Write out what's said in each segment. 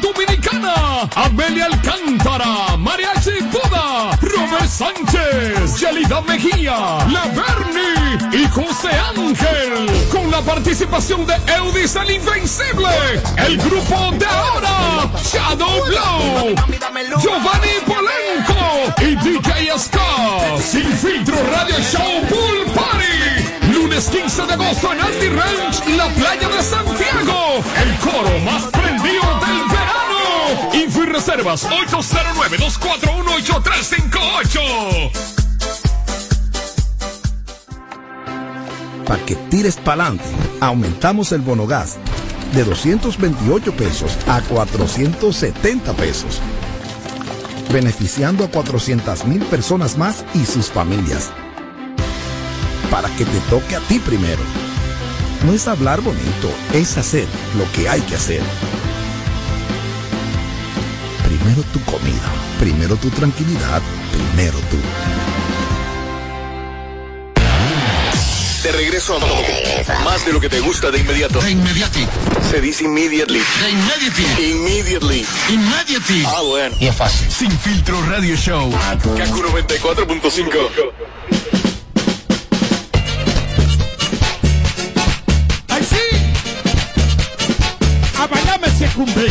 Dominicana, Amelia Alcántara, Mariachi Buda, Robert Sánchez, Yelida Mejía, La Bernie y José Ángel, con la participación de Eudis el Invencible, el grupo de ahora, Shadow Blow, Giovanni Polenco y DJ Scott, Sin Filtro Radio Show Pool Party, lunes 15 de agosto en Andy Ranch, la playa de Santiago, el coro más reservas 809-241-8358. Para que tires pa'lante, aumentamos el bono gas de 228 pesos a 470 pesos, beneficiando a 400 mil personas más y sus familias. Para que te toque a ti primero. No es hablar bonito, es hacer lo que hay que hacer. Primero tu comida, primero tu tranquilidad, primero tú. De regreso a más de lo que te gusta de inmediato. De inmediati. Se dice immediately. De immediati. Immediately. Immediately. Ah, bueno. Y es fácil. Sin filtro radio show. Kaku 94.5. ¡Ay, sí! A bailarme se cumple.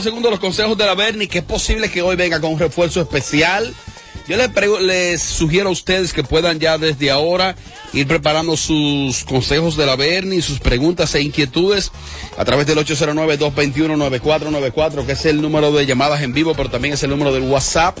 Solo segundos los consejos de la Berni, que es posible que hoy venga con un refuerzo especial. Yo les, les sugiero a ustedes que puedan ya desde ahora ir preparando sus consejos de la Berni, sus preguntas e inquietudes a través del 809-221-9494, que es el número de llamadas en vivo, pero también es el número del WhatsApp.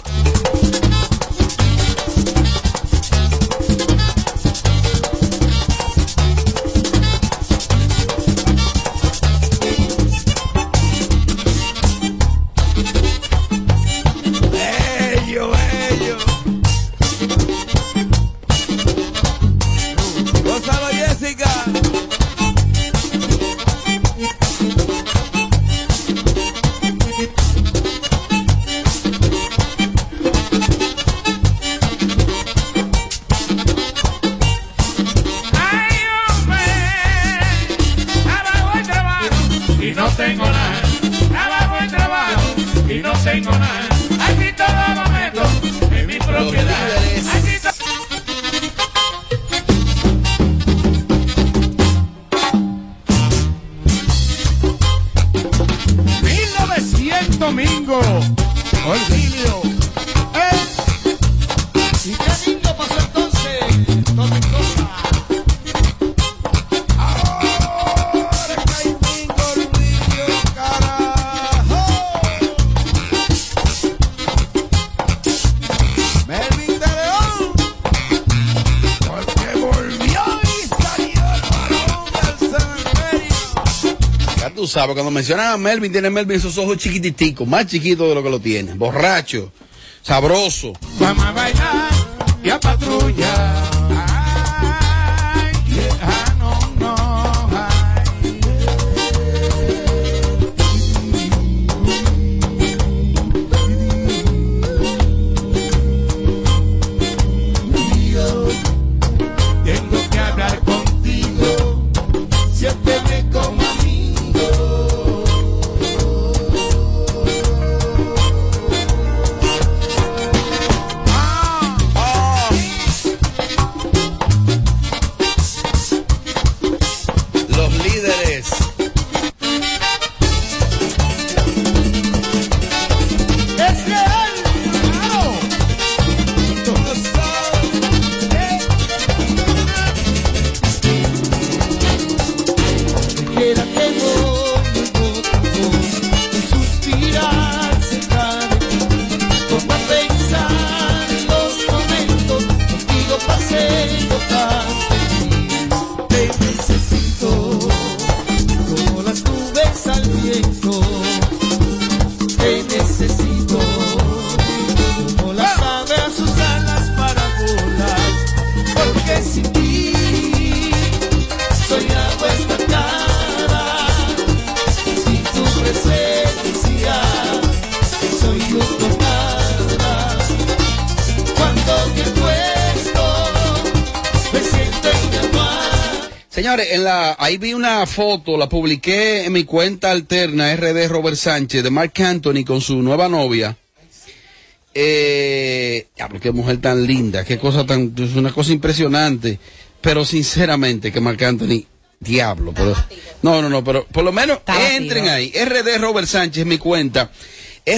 Sabes, cuando mencionan a Melvin, tiene Melvin esos ojos chiquititicos, más chiquitos de lo que lo tiene. Borracho, sabroso. Vamos a bailar y a. Señores, en la, ahí vi una foto, la publiqué en mi cuenta alterna RD Robert Sánchez de Mark Anthony con su nueva novia. Eh, qué mujer tan linda, qué cosa tan, es una cosa impresionante. Pero sinceramente que Mark Anthony, diablo, pero, no, no, no, pero por lo menos Está entren batido. ahí, RD Robert Sánchez, mi cuenta.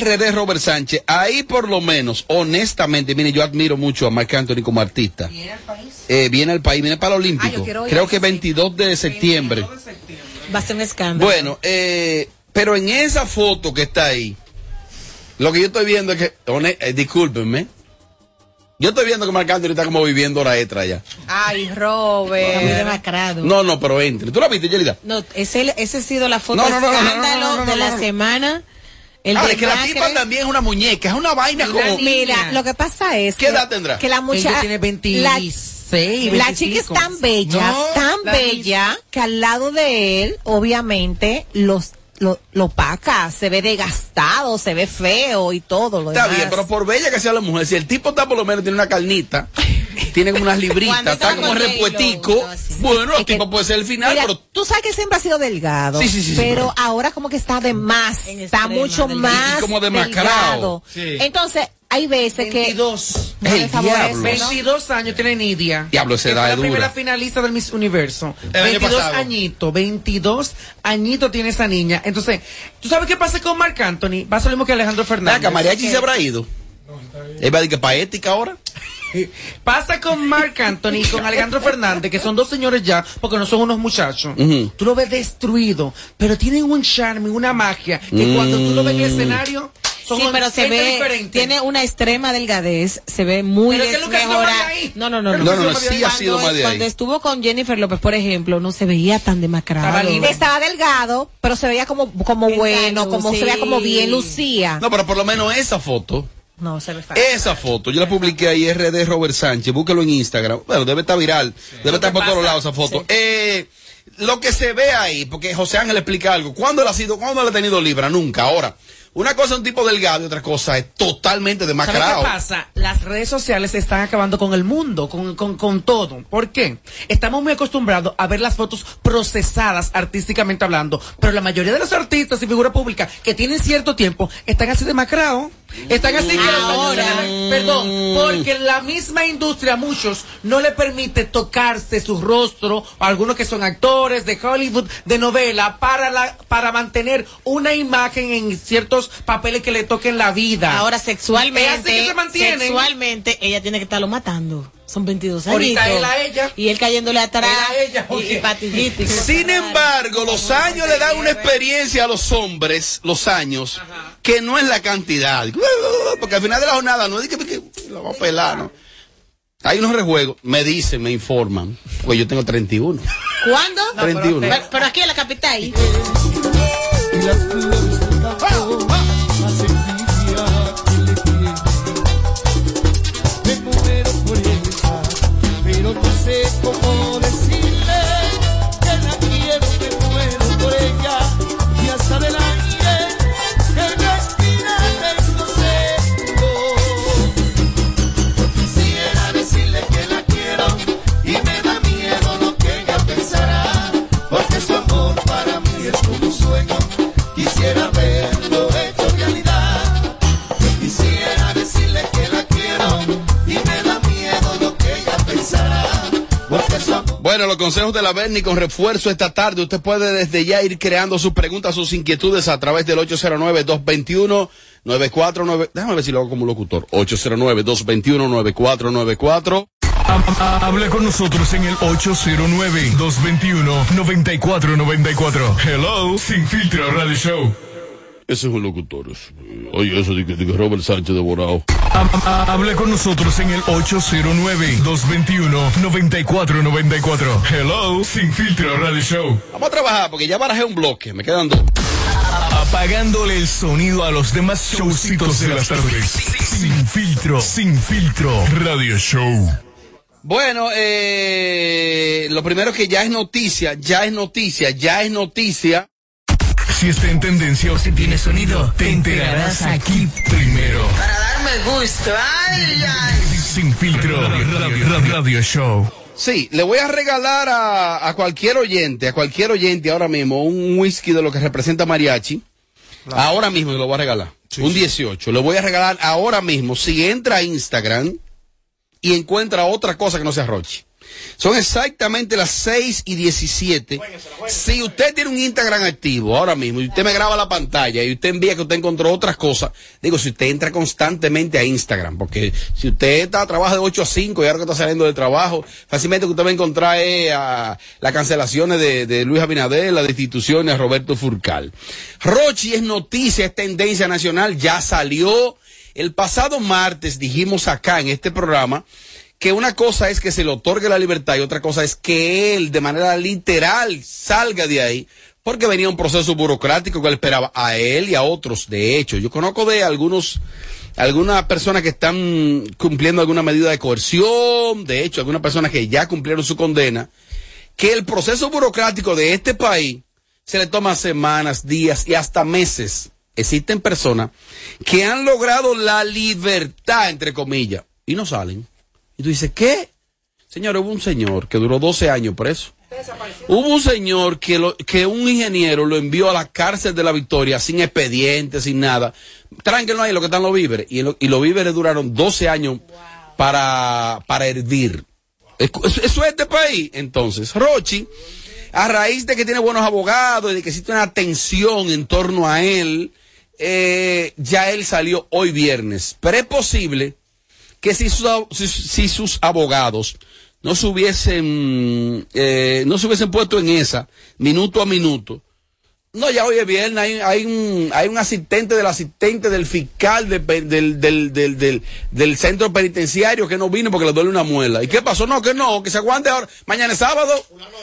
RD Robert Sánchez, ahí por lo menos, honestamente, mire, yo admiro mucho a Mark Anthony como artista. Eh, viene al país, viene para el Olímpico. Ah, ir, Creo que sí. 22 de septiembre. Va a ser un escándalo. Bueno, eh, pero en esa foto que está ahí, lo que yo estoy viendo es que, eh, discúlpenme, yo estoy viendo que Marc Anthony está como viviendo hora extra ya. Ay, Robert. demacrado. No, no, pero entre. ¿Tú la viste, Yelida? No, ese, ese ha sido la foto No, no, no, no, no, escándalo no, no, no, de la semana. El Ahora, de es que la tipa también es una muñeca, es una vaina como... Mira, lo que pasa es ¿Qué que, edad tendrá? que la muchacha tiene 26, la, la chica es 25. tan bella, No, tan la bella que al lado de él, obviamente, los lo, lo paca, se ve desgastado, se ve feo y todo lo Está demás. bien, pero por bella que sea la mujer, si el tipo está por lo menos tiene una carnita, tiene como unas libritas, está como repuetico, bueno, el que- tipo puede ser el final, Mira, pero tú sabes que siempre ha sido delgado, Sí, sí, pero ahora como que está de más, En está mucho delgado. más Y como demacrado. delgado. Entonces, hay veces que 22. no le El favorece. ¿no? 22 años tiene Nidia. Diablo, que fue es la primera finalista del Miss Universo. El año 22 pasado. añitos, 22 añitos tiene esa niña. Entonces, ¿tú sabes qué pasa con Marc Anthony? Pasa lo mismo que Alejandro Fernández. Venga, mariachi se habrá ido. Él va a decir que paética ahora. Pasa con Marc Anthony y con Alejandro Fernández, que son dos señores ya, porque no son unos muchachos. Tú lo ves destruido, pero tienen un charme, una magia, que cuando tú lo ves en el escenario, son Sí, pero se ve, diferente. tiene una extrema delgadez, se ve muy Pero ¿qué es lo que ha sido desmejorada. No, no, no, No, no, no, Cuando- sí ha sido más de ahí. Cuando estuvo con Jennifer López, por ejemplo, no se veía tan demacrado. Estaba delgado, pero se veía como, como Exacto, bueno, como se veía sí. como bien lucía. No, pero por lo menos esa foto, No, se ve fácil. esa foto, yo la publiqué ahí, RD Robert Sánchez, búsquelo en Instagram. Bueno, debe estar viral, debe estar por todos lados esa foto. Eh, lo que se ve ahí, porque José Ángel explica algo, ¿cuándo él ha sido, cuándo él ha tenido libra? Nunca. Ahora, una cosa es un tipo delgado y otra cosa es totalmente ¿Sabes demacrado. qué pasa? Las redes sociales están acabando con el mundo, con, con, con todo. ¿Por qué? Estamos muy acostumbrados a ver las fotos procesadas artísticamente hablando, pero la mayoría de los artistas y figuras públicas que tienen cierto tiempo están así demacrados. Están así que Ahora. Perdón, porque la misma industria a muchos no le permite tocarse su rostro, algunos que son actores de Hollywood, de novela, para, la, para mantener una imagen en ciertos papeles que le toquen la vida. Ahora, Es así sexualmente, que se mantienen. sexualmente, ella tiene que estarlo matando. Son 22 años. Ahorita él a ella. Y él cayéndole atrás. Él a ella, y- oye. y, patillita y cosas Sin embargo, los años le dan una experiencia a los hombres, los años, que no es la cantidad. Porque al final de la jornada no es que, que la va a pelar, ¿no? Hay unos rejuegos, me dicen, me informan, pues yo tengo 31. ¿Cuándo? 31. Pero, pero aquí en la capital. Sé cómo los consejos de la Berni con refuerzo esta tarde. Usted puede desde ya ir creando sus preguntas, sus inquietudes a través del 809-221-9494. Déjame ver si lo hago como locutor. 809-221-9494. Hable con nosotros en el 809-221-9494. Hello, Sin Filtro Radio Show. Ese es un locutor. es- Oye, eso de que, de que Robert Sánchez devorado. Hable con nosotros en el 809-221-9494. Hello, Sin Filtro Radio Show. Vamos a trabajar porque ya barajé un bloque. Me quedan dos. Apagándole el sonido a los demás showcitos de las tardes. Sin filtro, sin filtro. Radio Show. Bueno, eh, lo primero que ya es noticia, ya es noticia, ya es noticia. Si está en tendencia o si tiene sonido, te enterarás aquí primero. Para darme gusto. Ay, ay. Sin filtro. Radio, radio- radio Show. Sí, le voy a regalar a, a cualquier oyente, a cualquier oyente ahora mismo un whisky de lo que representa mariachi. Ahora mismo se lo voy a regalar. un 18. Le voy a regalar ahora mismo. Si entra a Instagram y encuentra otra cosa que no sea Rochi. Son exactamente las 6 y 17. Si usted tiene un Instagram activo ahora mismo y usted me graba la pantalla y usted envía que usted encontró otras cosas, digo, si usted entra constantemente a Instagram, porque si usted está trabaja de 8 a 5 y ahora que está saliendo de trabajo, fácilmente que usted va a encontrar eh, a las cancelaciones de, de Luis Abinader, las destituciones a Roberto Furcal. Rochi es noticia, es tendencia nacional, ya salió. El pasado martes dijimos acá en este programa que una cosa es que se le otorgue la libertad y otra cosa es que él de manera literal salga de ahí porque venía un proceso burocrático que él esperaba a él y a otros. De hecho, yo conozco de algunos, algunas personas que están cumpliendo alguna medida de coerción, de hecho, algunas personas que ya cumplieron su condena, que el proceso burocrático de este país se le toma semanas, días y hasta meses. Existen personas que han logrado la libertad, entre comillas, y no salen. Tú dices, ¿qué? Señor, hubo un señor que duró 12 años preso. Hubo un señor que, lo, que un ingeniero lo envió a la cárcel de la Victoria sin expediente, sin nada. Tranquilo ahí lo que están los víveres. Y, lo- los víveres duraron 12 años para, para hervir. Eso eso es este país. Entonces, Rochi, a raíz de que tiene buenos abogados y de que existe una tensión en torno a él, eh, ya él salió hoy viernes. Pero es posible que si sus, si sus abogados no se hubiesen, eh, no se hubiesen puesto en esa, minuto a minuto, no, ya hoy es viernes, hay, un, asistente del asistente del fiscal del, centro penitenciario que no vino porque le duele una muela. ¿Y qué pasó? No, que no, que se aguante ahora. Mañana es sábado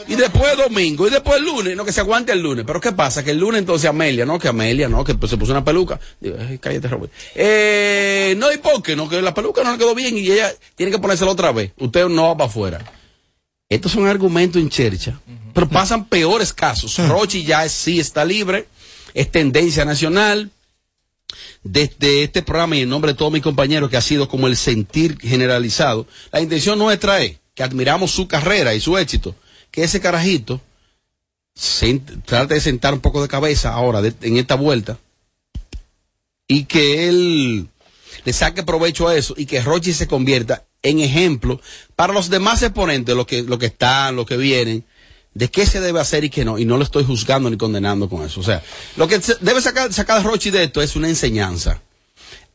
y después domingo y después lunes. No, que se aguante el lunes. Pero ¿qué pasa? Que el lunes entonces Amelia, no, que Amelia, no, que pues, se puso una peluca. Digo, "Ay, cállate, Robert. Eh, no, ¿y por qué? No, que la peluca no le quedó bien y ella tiene que ponérsela otra vez. Usted no va para afuera. Estos son argumentos en chercha, pero pasan peores casos. Rochi ya es- sí está libre, es tendencia nacional. Desde este programa y en nombre de todos mis compañeros, que ha sido como el sentir generalizado, la intención nuestra es que admiramos su carrera y su éxito, que ese carajito trate de sentar un poco de cabeza ahora de- en esta vuelta y que él le saque provecho a eso y que Rochi se convierta en ejemplo para los demás exponentes, los que, los que están, los que vienen, de qué se debe hacer y qué no. Y no lo estoy juzgando ni condenando con eso. O sea, lo que se debe sacar, sacar Rochi de esto es una enseñanza.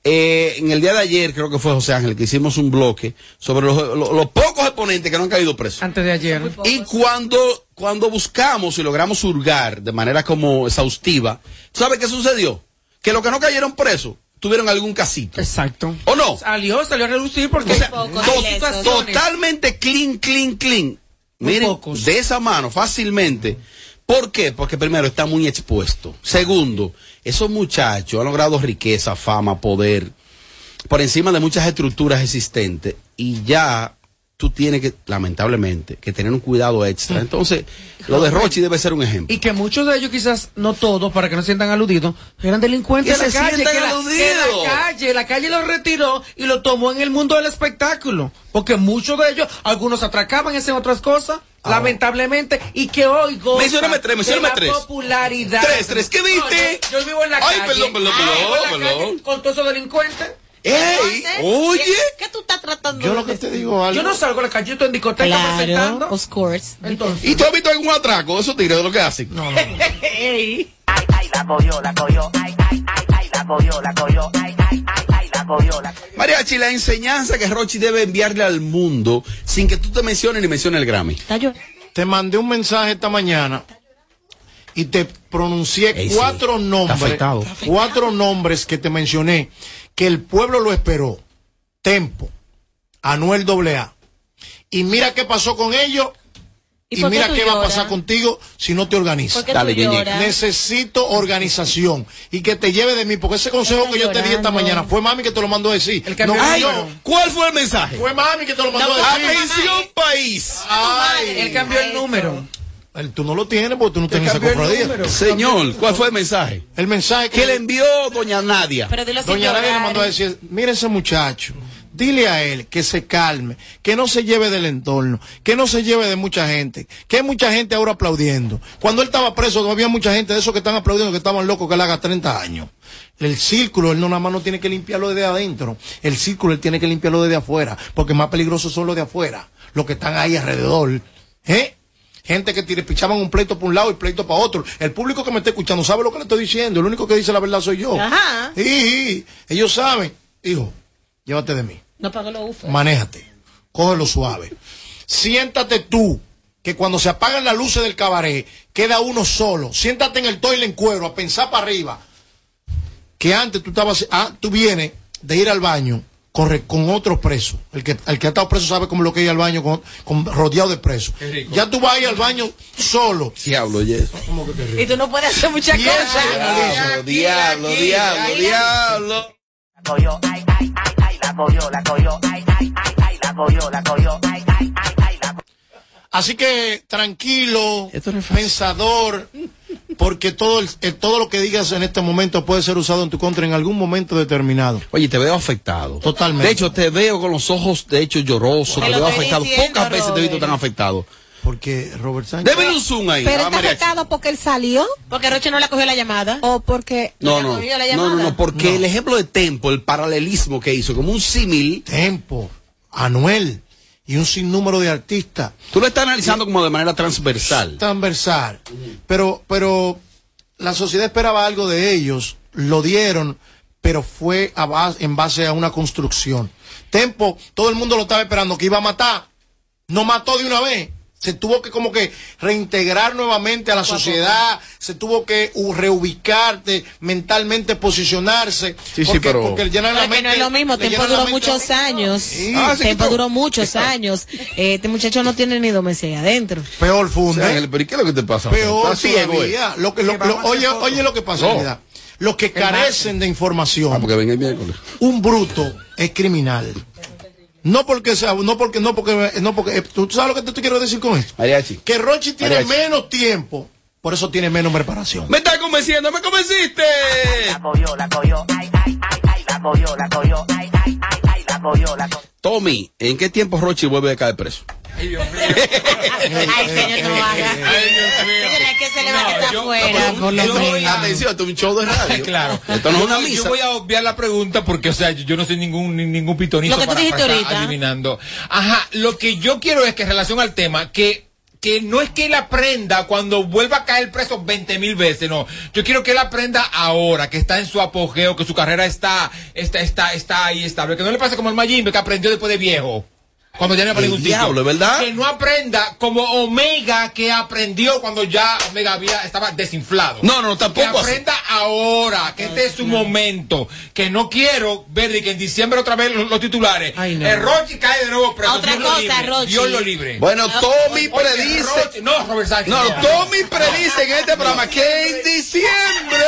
Eh, en el día de ayer, creo que fue José Ángel, que hicimos un bloque sobre los, los- los pocos exponentes que no han caído presos. Antes de ayer. Y cuando, cuando buscamos y logramos hurgar de manera como exhaustiva, ¿sabe qué sucedió? Que los que no cayeron presos tuvieron algún casito. Exacto. ¿O no? Salió, salió a relucir porque O sea, pocos to- ilesos. totalmente clean, clean, clean. Muy Miren, pocos. de esa mano, fácilmente, ¿Por qué? Porque primero está muy expuesto. Segundo, esos muchachos han logrado riqueza, fama, poder, por encima de muchas estructuras existentes y ya tú tienes que, lamentablemente, que tener un cuidado extra. Entonces, lo de Rochi debe ser un ejemplo. Y que muchos de ellos, quizás no todos, para que no se sientan aludidos, eran delincuentes de se la calle. Que la, que la calle, la calle los retiró y lo tomó en el mundo del espectáculo. Porque muchos de ellos, algunos atracaban y hacían otras cosas. Lamentablemente, y que hoy gozan Mencióname tres, de mencióname la tres. popularidad. Tres, tres, ¿qué diste? No, yo, yo vivo en la Ay, calle. perdón, perdón, Ah, perdón, perdón. calle Con todos esos delincuentes. ¡Ey! Oye. ¿Qué tú estás tratando Yo de lo que decir? te digo algo. Yo no salgo a la calle, estoy en discoteca Claro, presentando. of course. Entonces, ¿Y tú has visto algún atraco de esos tigres de lo que hacen? no, no, no. Ey. Ay, ay, la cogió, la cogió, ay, ay, ay, ay, la cogió, la cogió, ay, ay, ay, ay, la cogió, la cogió. Mariachi, la enseñanza que Rochi debe enviarle al mundo sin que tú te menciones ni menciones el Grammy. Te mandé un mensaje esta mañana y te pronuncié Ey, sí. cuatro Está nombres, afectado. cuatro nombres que te mencioné que el pueblo lo esperó. Tempo, Anuel AA. Y mira qué pasó con ellos ¿Y y, por qué mira qué va a pasar contigo si no te organizas. ¿Por qué Dale? Necesito organización y que te lleve de mí, porque ese consejo que yo te di esta mañana fue mami que te lo mandó a decir. El cambio no yo. ¿Cuál fue el mensaje? Fue mami que te lo mandó a decir. Atención, país. Ay, Él cambió el número. El- tú no lo tienes porque tú no tienes esa cofradía. Señor, ¿cuál fue el mensaje? El mensaje Que le envió doña Nadia. Pero Doña Nadia le mandó a decir, mire ese muchacho, dile a él que se calme, que no se lleve del entorno, que no se lleve de mucha gente, que hay mucha gente ahora aplaudiendo. Cuando él estaba preso, había mucha gente de esos que están aplaudiendo que estaban locos que él haga 30 años. El círculo, él no nada más no tiene que limpiarlo desde adentro, el círculo él tiene que limpiarlo desde afuera, porque más peligrosos son los de afuera, los que están ahí alrededor. ¿Eh? Gente que tire, pichaban un pleito para un lado y pleito para otro. El público que me está escuchando sabe lo que le estoy diciendo. El único que dice la verdad soy yo. Ajá. Sí, ellos saben. Hijo, llévate de mí. No pago los ufos. Manéjate. Cógelo suave. Siéntate tú, que cuando se apagan las luces del cabaret, queda uno solo. Siéntate en el toile en cuero, a pensar para arriba. Que antes tú estabas, ah, tú vienes de ir al baño con, re- con otros presos. El que, el que ha estado preso sabe cómo lo que ir al baño con, con- rodeado de presos. Ya tú vas a ir al baño solo. Diablo, yes. Y tú no puedes hacer muchas Piensa cosas. Diablo, diablo, diablo. La cogió, ay, ay, ay, ay, la cogió, la cogió, ay, ay, ay, ay, la cogió, la cogió, ay, ay, ay, ay, la cogió. Así que tranquilo, Esto no es fácil. pensador, porque todo, el- eh, todo lo que digas en este momento puede ser usado en tu contra en algún momento determinado. Oye, te veo afectado. Totalmente. De hecho, te veo con los ojos, de hecho, lloroso. Te veo afectado. diciendo, Pocas veces te he visto tan afectado. Porque Robert Sánchez. Deme un zoom ahí. Pero ah, está afectado porque él salió Porque Roche no le cogió la llamada. o porque No, ¿Le no, la no, no, no, porque No. el ejemplo de Tempo, el paralelismo que hizo, como un símil, Tempo, Anuel y un sinnúmero de artistas tú lo estás analizando como de manera transversal. transversal. Pero, pero la sociedad esperaba algo de ellos, lo dieron, pero fue a base- en base a una construcción. Tempo, todo el mundo lo estaba esperando que iba a matar. No mató de una vez. Se tuvo que como que reintegrar nuevamente a la sociedad, se tuvo que reubicarte, mentalmente posicionarse. Sí, sí, porque, pero- porque le llenan la que no mente- es lo mismo, llenan la duró mente- muchos años. Sí. Ah, sí, quitó. duró muchos años. Eh, Este muchacho no tiene ni dos meses ahí adentro. Peor O funde. sea, Ángel, pero ¿y qué es lo que te pasa? Peor todavía. Lo que, lo- lo- oye, oye lo que pasa, No. mira. Los que carecen de información, Ah, porque ven el miércoles. un bruto es criminal. No porque sea, no porque, no porque, no porque, eh, ¿tú sabes lo que te, te quiero decir con esto? Mariachi. Que Rochi tiene Mariachi. menos tiempo, por eso tiene menos preparación. Me estás convenciendo, me convenciste. La cogió, la cogió, ay, ay, ay, ay, la cogió, la cogió, ay, ay, ay, ay, la cogió, la cogió. Tommy, ¿en qué tiempo Rochi vuelve a caer preso? Ay, señor, no haga. Señor, es que se le va a quitar afuera. Atención, esto es un show de radio. Claro. Esto no es una Yo- misa. Yo voy a obviar la pregunta porque, o sea, yo, yo no soy ningún, ni- ningún pitonito Lo que tú para, dijiste ahorita. adivinando. Ajá, lo que yo quiero es que en relación al tema, que que no es que él aprenda cuando vuelva a caer preso 20 mil veces, no. Yo quiero que él aprenda ahora, que está en su apogeo, que su carrera está, está, está, está ahí estable. Que no le pase como el Mayimbe que aprendió después de viejo. Cuando ya no ningún sitio. diablo, ¿verdad? Que no aprenda como Omega que aprendió cuando ya Omega había, estaba desinflado. No, no, tampoco Que así. aprenda ahora, que este es su momento, que no quiero ver de que en diciembre otra vez los, los titulares. El Rochi cae de nuevo preso. Otra Dios lo cosa, libre, Rochi. Dios lo libre. Bueno, Tommy Oye, predice. Rochi- no, Robert Sánchez. No, Tommy predice en este programa que en diciembre.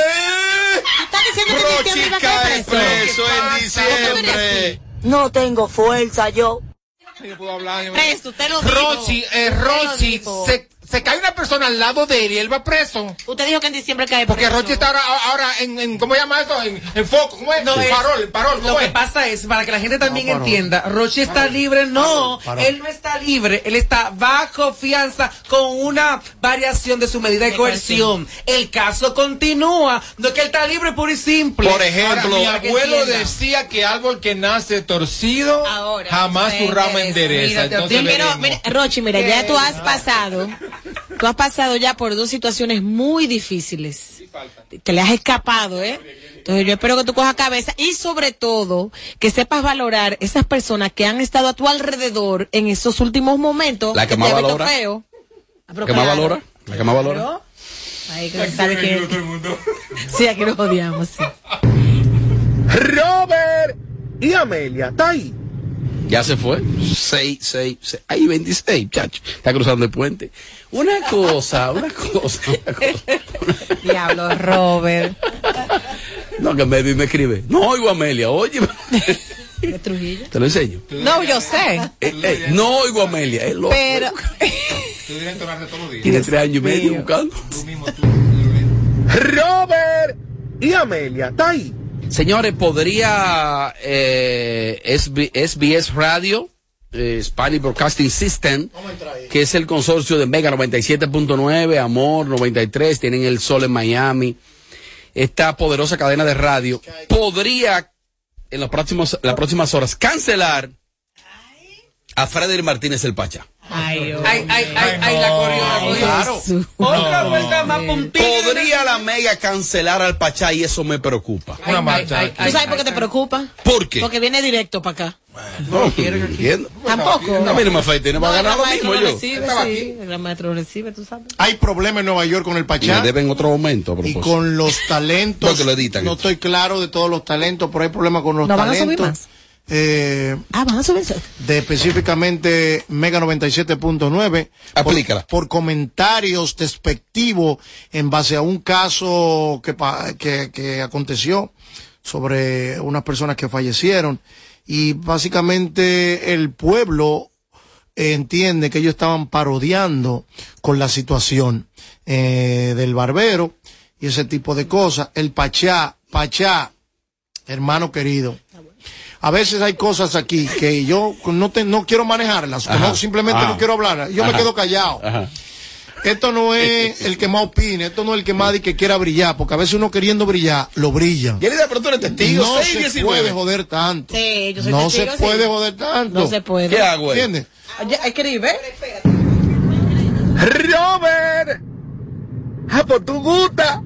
¿Estás diciendo que en diciembre cae preso? preso en diciembre. No tengo fuerza yo. Lo. Rochi, eh, lo Rochi, se, se cae una persona al lado de él y él va preso. Usted dijo que en diciembre cae Porque preso. Rochi está ahora, ahora en, en- ¿cómo se llama eso? En, en foco, ¿cómo es? No, en es- parol, en parol, ¿cómo Lo que pasa es, para que la gente también No, entienda, Rochi está libre, no, él no está libre, él está bajo fianza con una variación de su medida de, De coerción. El caso continúa, no es que él está libre puro y simple. Por ejemplo, mi que abuelo decía que árbol que nace torcido Ahora, jamás su rama endereza. Entonces veremos. mira, Rochi, mira, ya tú has pasado, tú has pasado ya por dos situaciones muy difíciles. Te le has escapado, ¿eh? Entonces yo espero que tú cojas cabeza y sobre todo que sepas valorar esas personas que han estado a tu alrededor en esos últimos momentos. La que más valora. feo. ¿La que más valora? ¿La que más valora? Ahí que sabe que... Sí, aquí nos odiamos, sí. Robert y Amelia, ¿está ahí? Ya se fue. 6, 6, 6. Ahí 26, chacho. Está cruzando el puente. Una cosa, una cosa, una cosa. Diablo, Robert. No, que me, me escribe. No oigo a Amelia, oye. Te lo enseño. No, yo sé. Eh, eh, no oigo a Amelia, es loco. Pero. Tú deberías entonarte todos los días. Tiene tres años y medio buscando. Tú mismo, tú. Robert y Amelia, ¿está ahí? Señores, podría eh, SB SBS Radio, eh, Spanish Broadcasting System, que es el consorcio de Mega 97.9, Amor 93, tienen el Sol en Miami, esta poderosa cadena de radio, podría en los próximos, las próximas horas cancelar a Freddy Martínez el Pacha. Ay, Ay, ay, ay, ay, la corrió, la corrió. Claro. Otra vuelta más puntilla. Podría la Mega cancelar al Pachá y eso me preocupa. Una marcha. ay, ¿Tú sabes por qué te preocupa? ¿Por qué? Porque viene directo para acá. No, entiendo. Tampoco. A mí no me afecte, no va a el ganar lo maestro mismo lo yo. recibe, Estaba sí. El maestro recibe, tú sabes. Hay problemas en Nueva York con el Me Pachá deben otro aumento a y con los talentos. Porque lo editan. No estoy claro de todos los talentos, pero hay problemas con los ¿No van a subir talentos. más? Eh, Ah, van a subir. de específicamente Mega 97.9 Aplícala. por, por comentarios despectivos en base a un caso que, que, que aconteció sobre unas personas que fallecieron y básicamente el pueblo entiende que ellos estaban parodiando con la situación eh, del barbero y ese tipo de cosas. El Pachá, Pachá, hermano querido. A veces hay cosas aquí que yo no te, no quiero manejarlas, que Ajá. no, simplemente Ajá. no quiero hablar. Yo me quedo callado. Ajá. Esto no es el que más opine, esto no es el que más di que quiera brillar, porque a veces uno queriendo brillar, lo brilla. Yelida, pero tú eres testigo. No 6, se 19. puede joder tanto. Sí, yo soy No testigo, se sí. puede joder tanto. No se puede. ¿Qué hago? eh? ¿ves? Robert, ah, por tu gusta.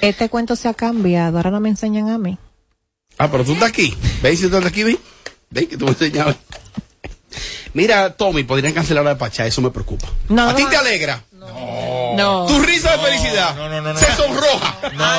Este cuento se ha cambiado. Ahora no me enseñan a mí. Ah, pero tú estás aquí. ¿Veis si tú estás aquí? Ven, ven que tú me enseñabas. Mira, Tommy, podrían cancelar al Pachá, eso me preocupa. No, ¿A ti te alegra? No. Tu risa de felicidad no, no, no, no. se sonroja.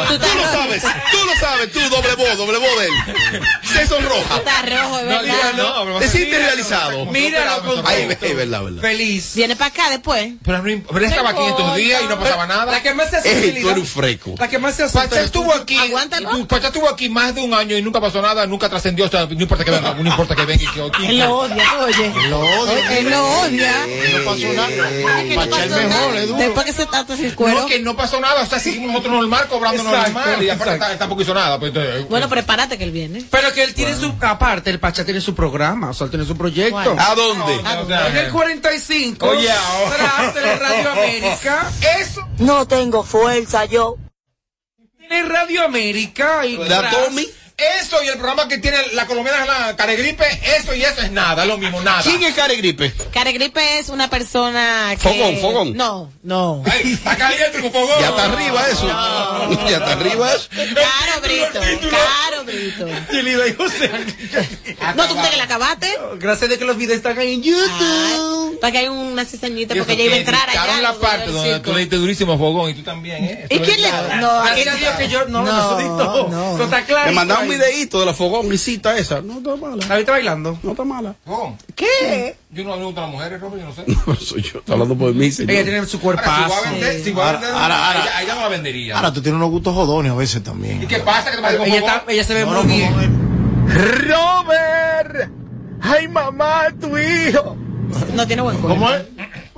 Tú Tú lo sabes, tú lo sabes, tú, doble voz, doble voz de él. Se sonroja. Está rojo, es No, verdad. no, pero- Te sientes realizado. Míralo con es verdad, verdad. Feliz. Viene para acá después. Pero, no, pero él estaba aquí estos días y no pasaba nada. La que más se hace tú eres un freco. La que más se asusta Pacha estuvo aquí, Aguántalo. Pacha estuvo aquí más de un año y nunca pasó nada, nunca trascendió, o sea, no importa que venga, no importa que venga y que. Él lo odia, oye. Lo odio. Él lo odia. No pasó nada. No Pachá es pasó mejor. Después que se sin cuero. No, que no pasó nada, o sea, seguimos nosotros normal, cobrando Exacto, normal, y aparte tampoco hizo nada. Pues, entonces, Bueno, prepárate que él viene. Pero que él tiene su, aparte, el Pachá tiene su programa, o sea, él tiene su proyecto. ¿Cuál? ¿A dónde? sea, En el 45, Oye, ahora. tras de Radio América, eso. No tengo fuerza yo. tiene Radio América y ¿Da tras- Tommy? Eso y el programa que tiene la colombiana, la caregripe, eso y eso es nada, lo mismo, nada. ¿Quién es Care Gripe? Caregripe es una persona que... Fogón, fogón. No, no. Ay, está caliente con fogón. Ya está arriba eso. Ya está arriba eso. Claro, Caro Brito, Caro Brito. Yelida y José. No, tú crees que la acabaste. Gracias de que los videos están ahí en YouTube. Para que hay una cizañita, porque ella iba a entrar allá. la parte donde tú le diste durísimo Fogón y tú también, ¿eh? ¿Y quién le.? No, aquí que yo no, no, eso está claro. Me mandaron un videíto de la fogoncita esa. No está mala. ¿La viste bailando? No está mala. ¿Qué? Yo no hablo contra las mujeres, Robert, yo no sé. No soy yo. Está hablando por mí, señor. Ella tiene su Ahora, si cuerpazo. voy a vender, si voy a vender, ahora- ella- no la vendería. Ahora tú tienes unos gustos jodones a veces también. ¿Y qué pasa? Que te Ella, ella se ve muy no, bien. Robert. Ay, mamá, tu hijo. No tiene buen cuerpo. ¿Cómo es?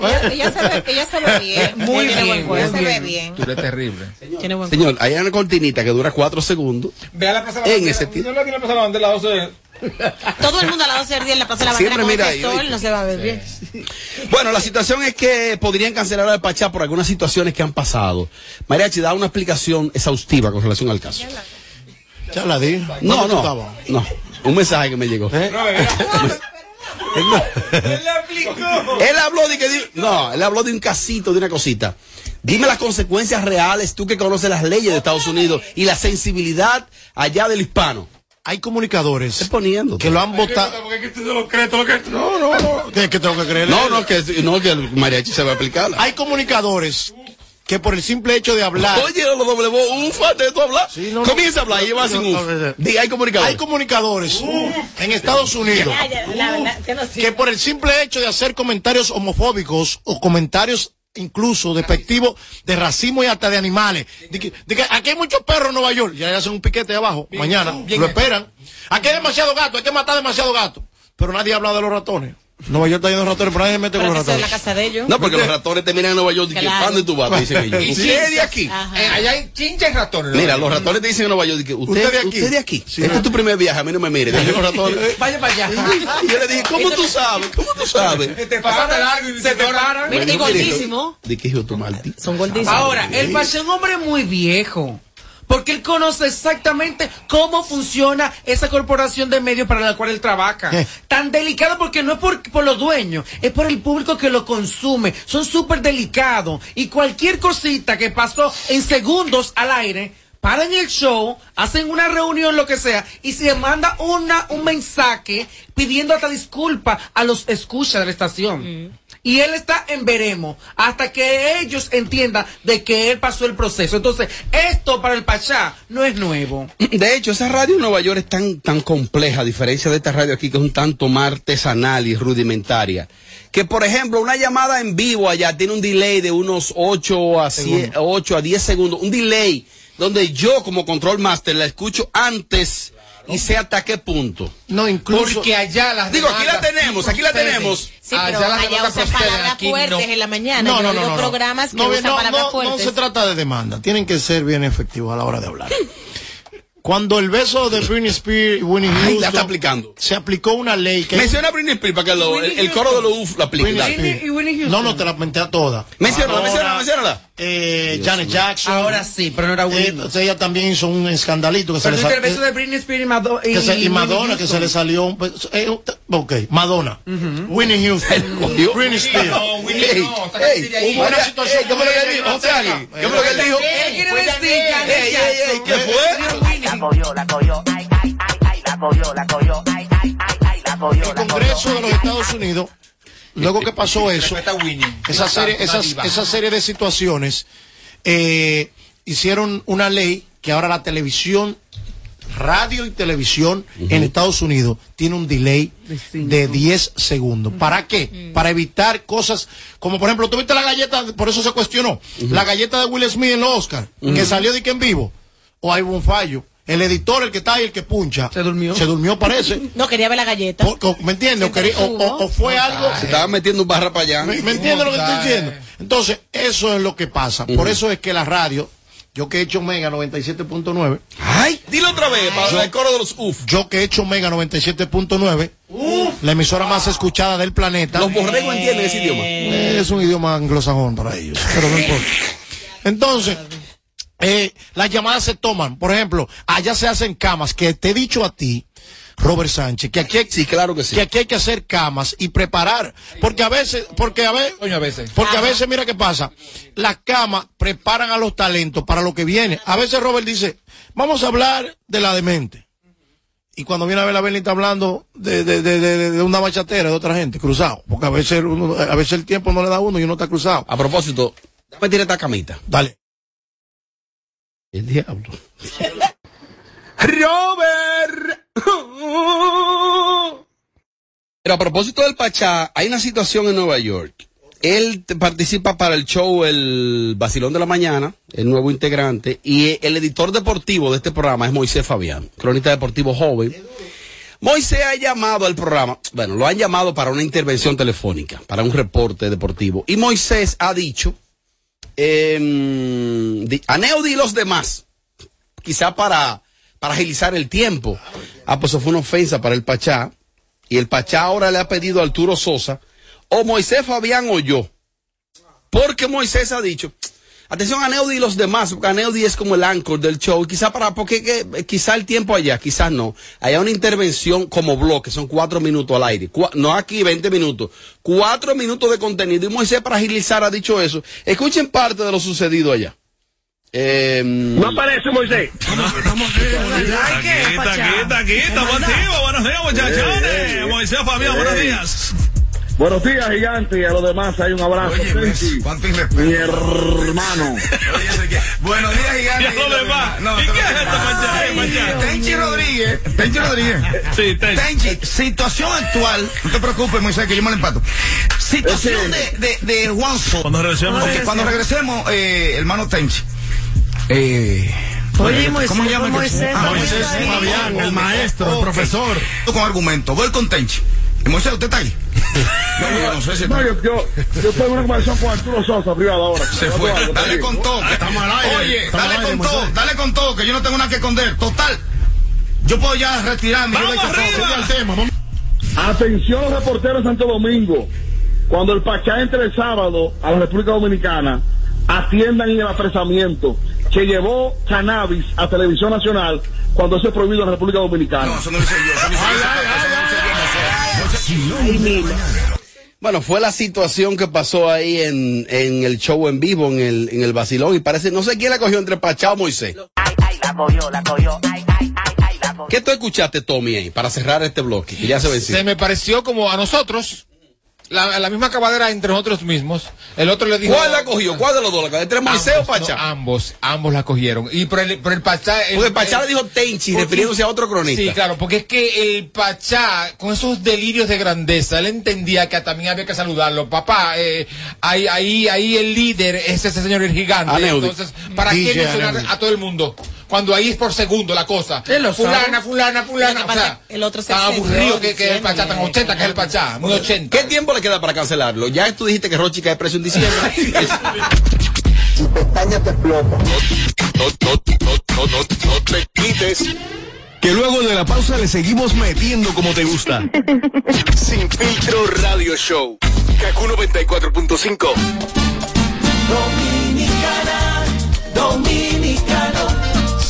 Ella, ella se ve, ella se ve bien. Muy bien, muy se ve bien. bien. Tú eres terrible. Tiene buen Señor, hay una cortinita que dura cuatro segundos. Ve a la Plaza de la En Bandera. ese tiempo. ¿No la tiene la Plaza de la Bandera a las 12? Todo el mundo a las 12 del día en la Plaza de la Bandera Siempre con mira ese ahí, sol, no se va a ver bien. Bueno, la situación es que podrían cancelar al Pachá por algunas situaciones que han pasado. Mariachi, da una explicación exhaustiva con relación al caso. Ya la di. No, ¿Dónde tú no, no. Un mensaje que me llegó. ¿Eh? Él le aplicó. Él habló de que no, él habló de un casito, de una cosita. Dime las consecuencias reales, tú que conoces las leyes de Estados Unidos y la sensibilidad allá del hispano. Hay comunicadores poniendo. que lo han votado. Que no que No, no. ¿Qué, qué tengo que creer? No, no, que no que el mariachi se va a aplicar. Hay comunicadores que por el simple hecho de hablar. Oye, lo doble voz, ufa, de tú hablar. Sí, no, no. Comienza a hablar y lleva sin No, uf. no, no. Di, hay comunicadores. Hay comunicadores en Estados Unidos verdad, que no que por el simple hecho de hacer comentarios homofóbicos o comentarios incluso despectivos de racismo y hasta de animales. De que, de que aquí hay muchos perros en Nueva York, ya hacen un piquete abajo, mañana, lo esperan. Aquí hay demasiado gato, hay que matar demasiado gato. Pero nadie habla de los ratones. Nueva York está lleno de ratones, pero nadie se mete con los en la ratones. casa de ellos. No, porque los ratones te miran en Nueva York y que Claro. ¿para dónde tú vas? Te dicen ellos. Y ¿Usted es de aquí? Eh, allá hay chinches ratones. ¿no? Mira, los ratones te dicen en Nueva York que usted, ¿Usted de aquí? usted de aquí. Sí. este es tu primer viaje, a mí no me mire. Deje los ratones. Vaya para allá. Y yo le dije, ¿cómo tú sabes? ¿Cómo tú sabes? Te pasaste largo y Se te paran. Mira, y gordísimo. ¿De qué hijo tu maldito? Son gordísimos. Ahora, el Pache es un hombre muy viejo. Porque él conoce exactamente cómo funciona esa corporación de medios para la cual él trabaja. Tan delicado porque no es por, por los dueños, es por el público que lo consume. Son súper delicados. Y cualquier cosita que pasó en segundos al aire, paran el show, hacen una reunión, lo que sea, y se manda una, un mensaje pidiendo hasta disculpa a los escuchas de la estación. Y él está en veremos hasta que ellos entiendan de que él pasó el proceso. Entonces, esto para el Pachá no es nuevo. De hecho, esa radio en Nueva York es tan, tan compleja, a diferencia de esta radio aquí, que es un tanto más artesanal y rudimentaria. Que, por ejemplo, una llamada en vivo allá tiene un delay de unos 8 a, 100 8 a 10 segundos. Un delay donde yo, como control master, la escucho antes y sé hasta qué punto. No, incluso. Porque allá las Digo, aquí la tenemos, aquí la tenemos. Sí, Allá pero las allá usan palabras aquí fuertes no. en la mañana. No, no, no, no, no. programas que No, usan no, palabras no, no fuertes. se trata de demanda, tienen que ser bien efectivos a la hora de hablar. Cuando el beso de Britney Spears y Winnie Ay, la Houston está aplicando. se aplicó una ley que Menciona a Britney Spears para que lo- el, el coro de los UF lo aplique. Spears. y Winnie Houston. No, no te la menté a todas. Menciónala, menciónala, menciónala. Eh, Janet Jackson. Ahora sí, pero no era Eh, Winnie. entonces ella también hizo un escandalito que se Pero le tú salió. el beso de Britney Spears y, Mado- y, que se- y Madonna, que se Houston. le salió un. eh, ok, Madonna. Winnie Houston. Britney Spears. No, Winnie, Ey, no, sácate ey, de ahí. Hubo una situación ¿qué fue lo que él dijo? ¿qué fue lo que él dijo? ¿qué fue? La cogió, la cogió, ay, ay, ay, ay, la cogió, la cogió, ay, ay, ay, ay, la cogió, El la cogió. Congreso de los Estados Unidos, luego que pasó eso, esa serie, esas, esa serie de situaciones, eh, hicieron una ley que ahora la televisión, radio y televisión en Estados Unidos tiene un delay de 10 segundos. ¿Para qué? Para evitar cosas como, por ejemplo, tuviste la galleta, por eso se cuestionó, la galleta de Will Smith en los Oscar, que salió de que en vivo, o hay un fallo. El editor, el que está ahí, el que puncha, Se durmió. Se durmió, parece. No, quería ver la galleta. O- o- ¿Me entiendes? O, quería- o- o- o fue algo. Se estaba metiendo un barra para allá. ¿Me, me entiendes lo que estoy diciendo? Entonces, eso es lo que pasa. Por eso es que la radio, yo que he hecho Mega 97.9, Ay, dilo otra vez, para el coro de los UF. yo que he hecho Mega 97.9, la emisora más escuchada del planeta. Los borregos entienden ese idioma. Es un idioma anglosajón para ellos, pero no importa. Entonces, eh, las llamadas se toman. Por ejemplo, allá se hacen camas que te he dicho a ti, Robert Sánchez, que aquí hay, sí, claro que sí. que aquí hay que hacer camas y preparar, porque a veces, porque a veces, Coño, a veces. porque a veces mira qué pasa, las camas preparan a los talentos para lo que viene. A veces Robert dice, vamos a hablar de la demente. Y cuando viene a ver la Bernie está hablando de, de, de, de- de una bachatera de otra gente, cruzado. Porque a veces, uno- a veces el tiempo no le da a uno y uno está cruzado. A propósito, dame tirar esta camita. Dale. El diablo. Robert. Pero a propósito del Pachá, hay una situación en Nueva York. Él participa para el show El Vacilón de la Mañana, el nuevo integrante, y el editor deportivo de este programa es Moisés Fabián, cronista deportivo joven. Moisés ha llamado al programa, bueno, lo han llamado para una intervención telefónica, para un reporte deportivo. Y Moisés ha dicho, eh, di- los demás, quizá para, para agilizar el tiempo. Ah, pues eso fue una ofensa para el Pachá. Y el Pachá ahora le ha pedido a Arturo Sosa, o Moisés Fabián o yo. Porque Moisés ha dicho, atención a Neudi y los demás, porque a Neudi es como el anchor del show, y quizá para, porque que- eh, quizá el tiempo allá, quizás no. Hay una intervención como bloque, son cuatro minutos al aire, no aquí 20 minutos, cuatro minutos de contenido. Y Moisés para agilizar ha dicho eso. Escuchen parte de lo sucedido allá. Eh, No aparece Moisés. Aquí, aquí, aquí, estamos activos. Buenos días, muchachones. Moisés Fabián, buenos días. Buenos días, gigante, y a los demás hay un abrazo. Tenchi, mi hermano. Buenos días, gigante. Y a los demás. ¿Y qué es esto, Mancha? Tenchi Rodríguez, Tenchi Rodríguez. Sí, Tenchi, situación actual, no te preocupes, Moisés, que yo me lo empato. Situación de, de, de Juanzo. Cuando regresemos. Cuando regresemos, eh, hermano Tenchi. Eh, Oye, ¿Cómo Moisés, se llama? Moisés, Ah, Moisés Moisés Fabián, el maestro, el profesor. Yo Con argumento, voy con Tenchi. Moisés, ¿usted está ahí? No, yo no sé si No, yo, yo, yo estoy en una conversación con Arturo Sosa privado ahora. Se fue. Dale con todo. Estamos al aire. Oye, dale al aire, con todo, dale con todo, que yo no tengo nada que esconder. Total, yo puedo ya retirarme. yo ¡Vamos todo. arriba! El tema, vamos. Atención los reporteros de Santo Domingo. Cuando el Pachá entre el sábado a la República Dominicana, atiendan en el apresamiento que llevó cannabis a Televisión Nacional cuando eso es prohibido en la República Dominicana. No, eso no lo hice yo. Eso no hice yo. Ay, mira. Bueno, fue la situación que pasó ahí en, en el show en vivo, en el, en el vacilón, y parece, no sé quién la cogió entre Pachá o Moisés. La cogió, la cogió. Ay, ay, ay, ay, la cogió. ¿Qué tú escuchaste, Tommy, ahí, para cerrar este bloque? Que ya se venció. Se me pareció como a nosotros, la, la misma cabadera entre nosotros mismos. El otro le dijo. ¿Cuál la cogió? ¿Cuál de los dos? ¿Entre Moisés o Pachá? no, ambos, ambos la cogieron. Y por el, por el Pachá. Porque el Pachá le dijo Tenchi, porque- refiriéndose a otro cronista. Sí, claro, porque es que el Pachá, con esos delirios de grandeza, él entendía que también había que saludarlo. Papá, eh, ahí, ahí, ahí el líder es ese señor el gigante. Aneudi. Entonces, ¿para qué mencionar a todo el mundo? Cuando ahí es por segundo la cosa. Fulana, fulana, fulana. Que O sea, el otro se excedió aburrido que, que el Pachá, tan 80 que es el Pachá, muy 80. ¿Qué tiempo le queda para cancelarlo? Ya tú dijiste que Rochi cae preso en diciembre. Tu pestaña te explota. No, no, no, no, no, no te quites. Que luego de la pausa le seguimos metiendo como te gusta. Sin filtro radio show. Kaku 94.5. Dominicana, dominicano,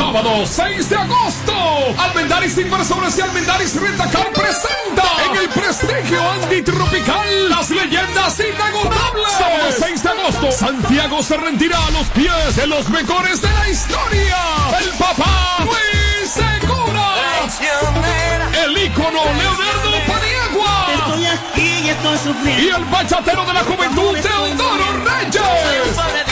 Sábado 6 de agosto, Almendaris Inversores y Almendaris Rentacar presenta en el prestigio antitropical las leyendas inagotables. Sábado 6 de agosto, Santiago se rendirá a los pies de los mejores de la historia. El papá Luis Segura. El ícono Leonardo Paniagua. Estoy aquí y estoy sufriendo. Y el bachatero de la juventud, Teodoro Reyes.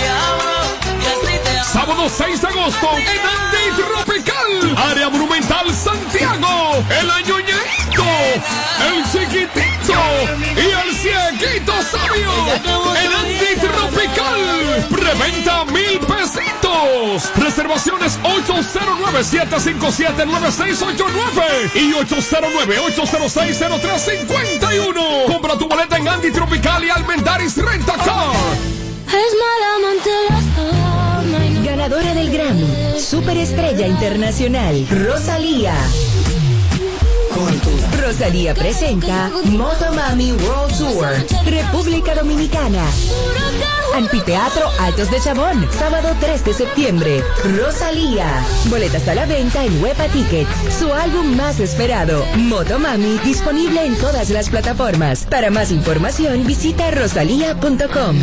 Sábado 6 de agosto en Andy Tropical, área monumental Santiago, el añoñito, el chiquitito y el cieguito sabio en Andy Tropical. Preventa mil pesitos. Reservaciones 809-757-9689 y 809-806-0351. Compra tu boleta en Andy Tropical y Almendaris Rentacar. Ganadora del Grammy, Superestrella Internacional, Rosalía. Rosalía presenta Motomami World Tour, República Dominicana. Anfiteatro Altos de Chabón, sábado 3 de septiembre. Rosalía. Boletas a la venta en Huepa Tickets. Su álbum más esperado, Motomami, disponible en todas las plataformas. Para más información, visita rosalía.com.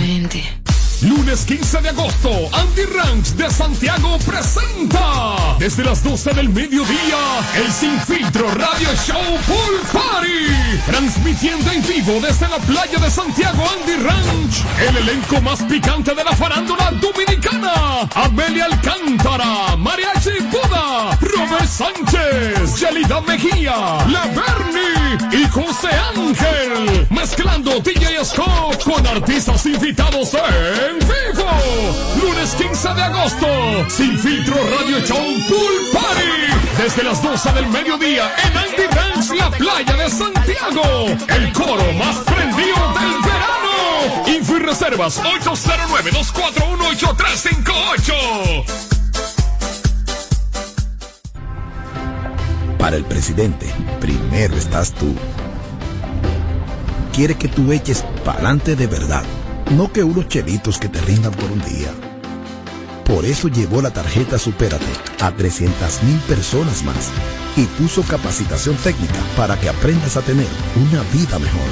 Lunes 15 de agosto, Andy Ranch de Santiago presenta desde las 12 del mediodía el Sin Filtro Radio Show Pool Party. Transmitiendo en vivo desde la playa de Santiago Andy Ranch, el elenco más picante de la farándula dominicana. Amelia Alcántara, Mariachi Buda, Robert Sánchez, Yelida Mejía, La Bernie y José Ángel. Mezclando DJ Scott con artistas invitados en vivo. Lunes 15 de agosto, Sin Filtro Radio Show Pool Party. Desde las 12 del mediodía en Ranch, la playa de Santiago. El coro más prendido del verano. Info y reservas 809-241-8358. Para el presidente, primero estás tú. Quiere que tú eches pa'lante de verdad, no que unos chelitos que te rindan por un día. Por eso llevó la tarjeta Supérate a 300 mil personas más y puso capacitación técnica para que aprendas a tener una vida mejor.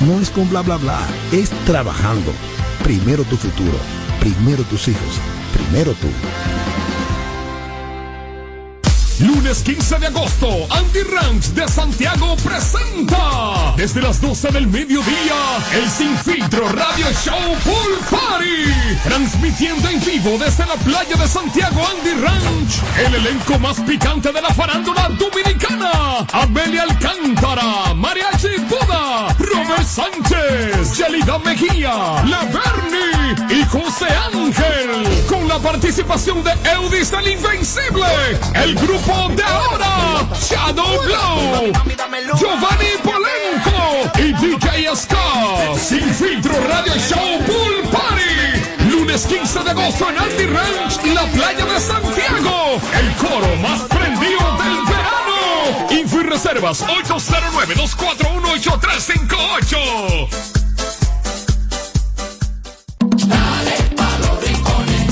No es con bla bla bla, es trabajando. Primero tu futuro, primero tus hijos, primero tú. Lunes 15 de agosto, Andy Ranch de Santiago presenta desde las 12 del mediodía el Sin Filtro Radio Show Pool Party. Transmitiendo en vivo desde la playa de Santiago Andy Ranch, el elenco más picante de la farándula dominicana. Amelia Alcántara, Mariachi Buda, Robert Sánchez, Yelida Mejía, La Y José Ángel. Con la participación de Eudis el Invencible, el grupo de ahora, Shadow Blow, Giovanni Polenco y DJ Scott. Sin filtro Radio Show Pool Party. Lunes 15 de agosto en Andy Ranch, la playa de Santiago. El coro más prendido del verano. Info y reservas 809-241-8358.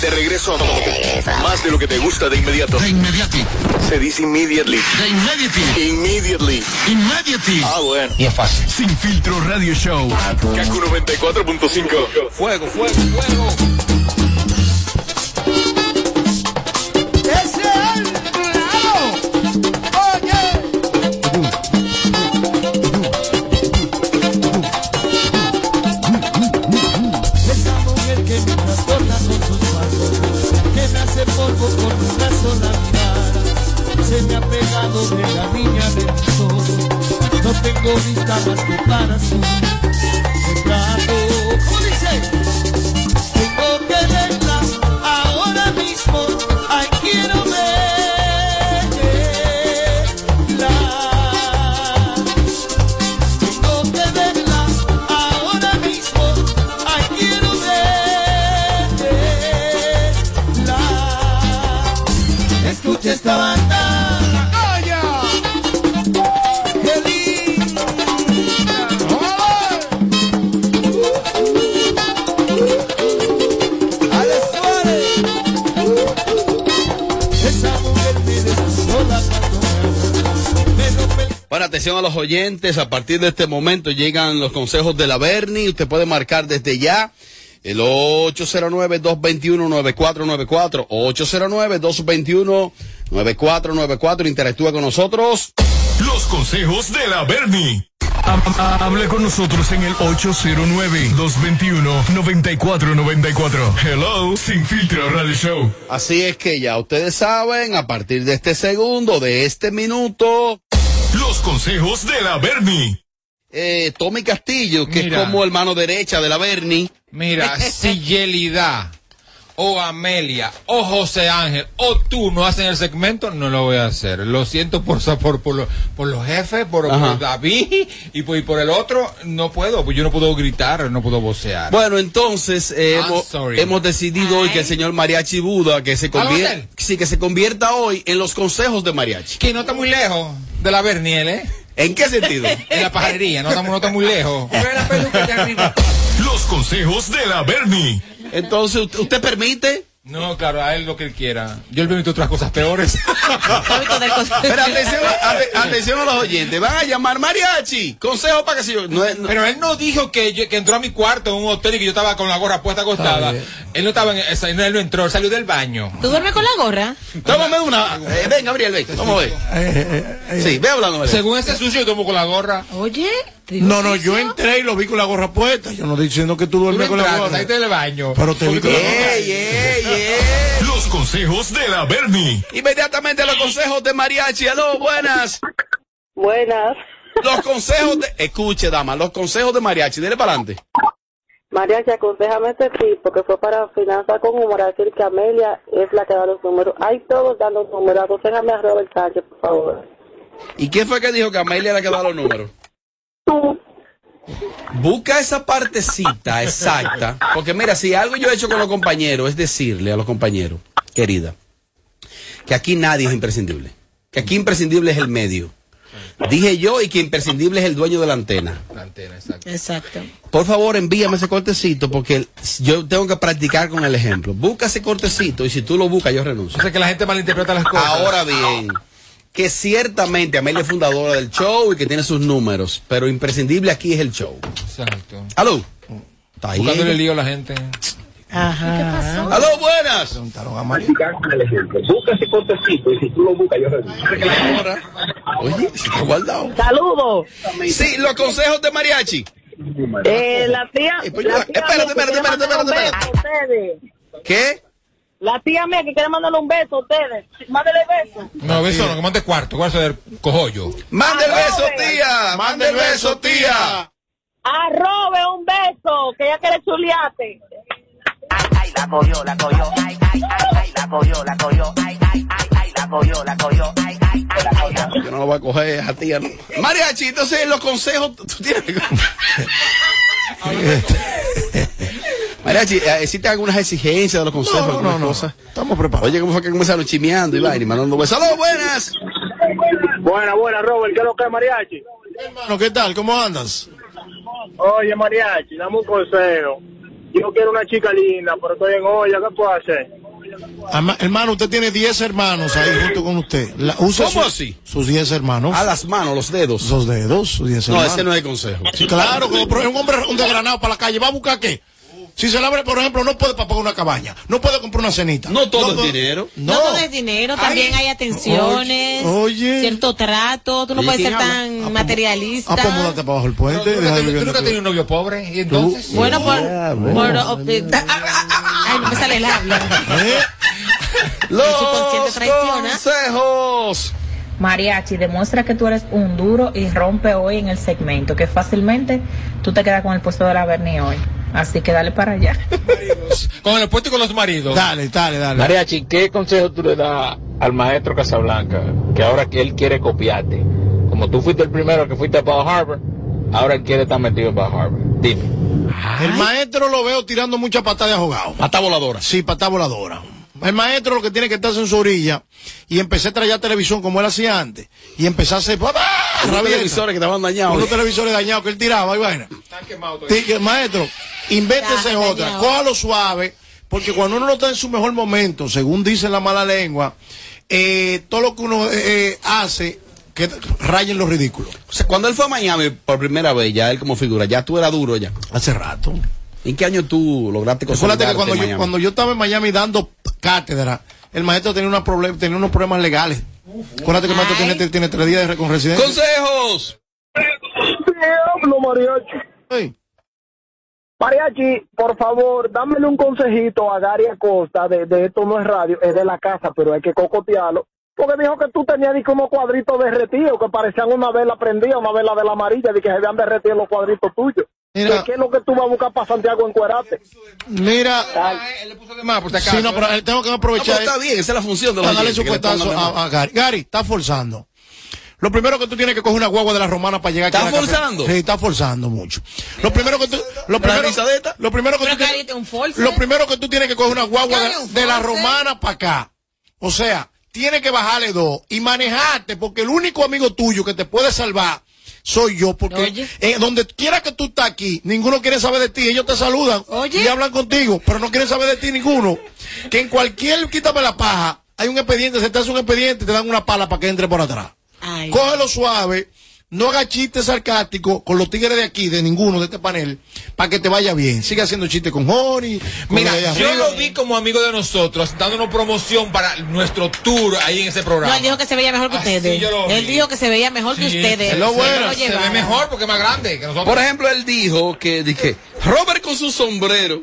De regreso a más de lo que te gusta de inmediato. De inmediati. Se dice immediately. De immediately. Immediately. Immediately. Ah, bueno. Y es fácil. Sin filtro radio show. Kaku 94.5. Fuego, fuego, fuego. Se me ha pegado de la niña de mis ojos, no tengo vista más que para su retrato. ¿Cómo dice? Atención a los oyentes. A partir de este momento llegan los consejos de la Bernie. Usted puede marcar desde ya El 809-221-9494. 809-221-9494. Interactúa con nosotros. Los consejos de la am- Hable con nosotros en el 809-221-9494. Hello, Sin Filtro Radio Show. Así es que ya ustedes saben, a partir de este segundo, de este minuto. Los consejos de la Bernie. Eh, Tommy Castillo, que Mira. es como el mano derecha de la Bernie. Mira, si Yelida o Amelia o José Ángel o tú no hacen el segmento, no lo voy a hacer. Lo siento por por, por, lo- por los jefes, por, David y por, y por el otro, no puedo, pues yo no puedo gritar, no puedo vocear. Bueno, entonces eh, hemos, sorry. hemos decidido hoy que el señor Mariachi Buda, que se ¿Ah, va a convierta, sí, que se convierta hoy en los consejos de Mariachi. Que no está muy lejos de la Berniel, ¿eh? ¿En qué sentido? en la pajarería, no estamos no está muy lejos. Los consejos de la Bernie. Entonces, ¿usted- ¿usted permite? No, claro, a él lo que él quiera. Yo le permito otras cosas peores. Pero atención, ate- atención a los oyentes. Van a llamar mariachi. Consejo para que se yo. No, es- no- Pero él no dijo que, yo- que entró a mi cuarto en un hotel y que yo estaba con la gorra puesta acostada. Él no estaba en esa, no, él no entró, él salió del baño. ¿Tú duermes con la gorra? Tómame una. Eh, ven, Gabriel, ven. Vamos a ver. Sí, ve hablando. Gabriel. Según ese sucio, yo tomo con la gorra. Oye. No, no, yo entré y lo vi con la gorra puesta. Yo no estoy diciendo que tú duermes con la gorra. saliste del baño. Pero te vi con la gorra. Ey, ey, ey. Los consejos de la Bernie. Inmediatamente los consejos de mariachi. Aló, buenas. Buenas. Los consejos de. Escuche, dama, los consejos de mariachi. Dele para adelante. María, aconsejame este tipo que fue para finanzas con humor a decir que Amelia es la que da los números. Hay todos dando números. Aconsejame a Robert Sánchez, por favor. ¿Y quién fue que dijo que Amelia era la que da los números? Busca esa partecita exacta. Porque mira, si algo yo he hecho con los compañeros es decirle a los compañeros, querida, que aquí nadie es imprescindible. Que aquí imprescindible es el medio. Dije yo y que imprescindible es el dueño de la antena. La antena, exacto. Exacto. Por favor, envíame ese cortecito porque yo tengo que practicar con el ejemplo. Busca ese cortecito y si tú lo buscas, yo renuncio. O sea que la gente malinterpreta las cosas. Ahora bien, que ciertamente Amelia es fundadora del show y que tiene sus números, pero imprescindible aquí es el show. Exacto. ¿Aló? ¿Está ahí? Buscándole lío a la gente. Ajá. ¿Aló? Buenas. Busca ese cortecito y si tú lo buscas, yo renuncio. Oye, se está guardado. Saludos. Sí, los consejos de mariachi. Eh, la tía. pues la tía espérate, espérate, espérate, espérate, a ustedes. ¿Qué? La tía mía que quiere mandarle un beso a ustedes. Mándele beso. No, beso no, que mande cuarto, cuarto del cojollo. Mande el beso, tía. Mande el beso, tía. Arrobe un beso, que ella quiere chuliate. Ay, la cogió, la cogió. Ay, ay, ay, ay, la cogió, la cogió. Ay, ay, ay, ay, la cogió, la cogió. Ay, ay, ay, ay, la Yo no lo voy a coger a tía. ¿no? Mariachi, entonces los consejos. ¿tú tienes? Mariachi, eh, ¿existen algunas exigencias de los consejos? No, no, no. cosas? Estamos preparados. Oye, ¿cómo fue que comenzaron chimeando y vaina y mandando besos? ¡Aló, buenas! Buena, buena, Robert. ¿Qué es lo que es mariachi? Hermano, ¿qué tal? ¿Cómo andas? Oye, mariachi, dame un consejo. Yo quiero una chica linda, pero estoy en olla. ¿Qué puedo hacer? Ama- hermano, usted tiene 10 hermanos ahí junto con usted. La- ¿Cómo su- así? Sus 10 hermanos. A las manos, los dedos. Los dedos, sus 10 No, hermanos. ese no es el consejo. Sí, claro, como por ejemplo, un hombre un desgranado para la calle, ¿va a buscar qué? Si se le abre, por ejemplo, no puede para pagar una cabaña, no puede comprar una cenita. No todo es puede- dinero. No, todo es dinero, también hay atenciones, Oye. cierto trato, tú no Oye, puedes ¿quién ser habla? tan materialista. Ah, pues múdate para abajo el puente. ¿Tú nunca, tú nunca tenido un novio pobre? ¿Y entonces? Bueno, por... Ah, por- bueno. ay, no me sale el habla. ¿Eh? Los consejos. Mariachi, demuestra que tú eres un duro y rompe hoy en el segmento, que fácilmente tú te quedas con el puesto de la Bernie hoy. Así que dale para allá. Con el puesto y con los maridos. Dale, dale, dale. Mariachi, ¿qué consejo tú le das al maestro Casablanca? Que ahora que él quiere copiarte. Como tú fuiste el primero que fuiste para Harvard, ahora él quiere estar metido para Harvard. Dime. El maestro lo veo tirando mucha patada de ahogado. Pata voladora. Sí, patada voladora. El maestro lo que tiene que estarse en su orilla y empecé a traer televisión como él hacía antes. Y empezar a hacer. Unos televisores que estaban dañados. Unos televisores dañados que él tiraba y vaina. Que, maestro, invéntese Está otra, cójalo suave, porque cuando uno no está en su mejor momento, según dice la mala lengua, eh, todo lo que uno eh, eh, hace, que rayen los ridículos. O sea, cuando él fue a Miami por primera vez, ya él como figura, ya tú eras duro ya. Hace rato. ¿En qué año tú lograste que consolidarte cuando en yo, Miami? cuando yo estaba en Miami dando cátedra, el maestro tenía, una problem- tenía unos problemas legales. Acuérdate que el maestro tiene, tiene tres días de con residencia. ¡Consejos! Mariachi. Mariachi, por favor, dámele un consejito a Gary Acosta de, de esto no es radio, es de la casa, pero hay que cocotearlo. Porque dijo que tú tenías como cuadritos derretidos que parecían una vela prendida, una vela de la amarilla, de que se habían derretido los cuadritos tuyos. Mira. ¿Qué es lo que tú vas a buscar para Santiago en Cuerate? Mira. más, por si acaso. Sí, no, pero eh, tengo que aprovechar. Ah, está bien, esa es la función de los oyentes, su le cuetazo de a, a Gary. Gary, está forzando. Lo primero que tú tienes que coger una guagua de la romana para llegar aquí ¿Está a la capital. forzando? Sí, está forzando mucho. Lo primero que tú, lo primero, lo primero que tú tienes- lo primero que tú tienes que coger una guagua de, un de la romana para acá. O sea, tienes que bajarle dos y manejarte porque el único amigo tuyo que te puede salvar soy yo porque eh, donde quiera que tú estás aquí, ninguno quiere saber de ti, ellos te saludan y hablan contigo, pero no quieren saber de ti ninguno. Que en cualquier quítame la paja, hay un expediente, se te hace un expediente, te dan una pala para que entre por atrás. Cógelo suave, no haga chistes sarcásticos con los tigres de aquí, de ninguno de este panel, para que te vaya bien. Sigue haciendo chistes con con Mira, yo arriba. lo vi como amigo de nosotros, dándonos promoción para nuestro tour ahí en ese programa. No, él dijo que se veía mejor que ustedes. yo lo vi. Él dijo que se veía mejor que ustedes. es lo bueno, lo se ve mejor porque es más grande que nosotros. Por ejemplo, él dijo que, dije, Robert con su sombrero.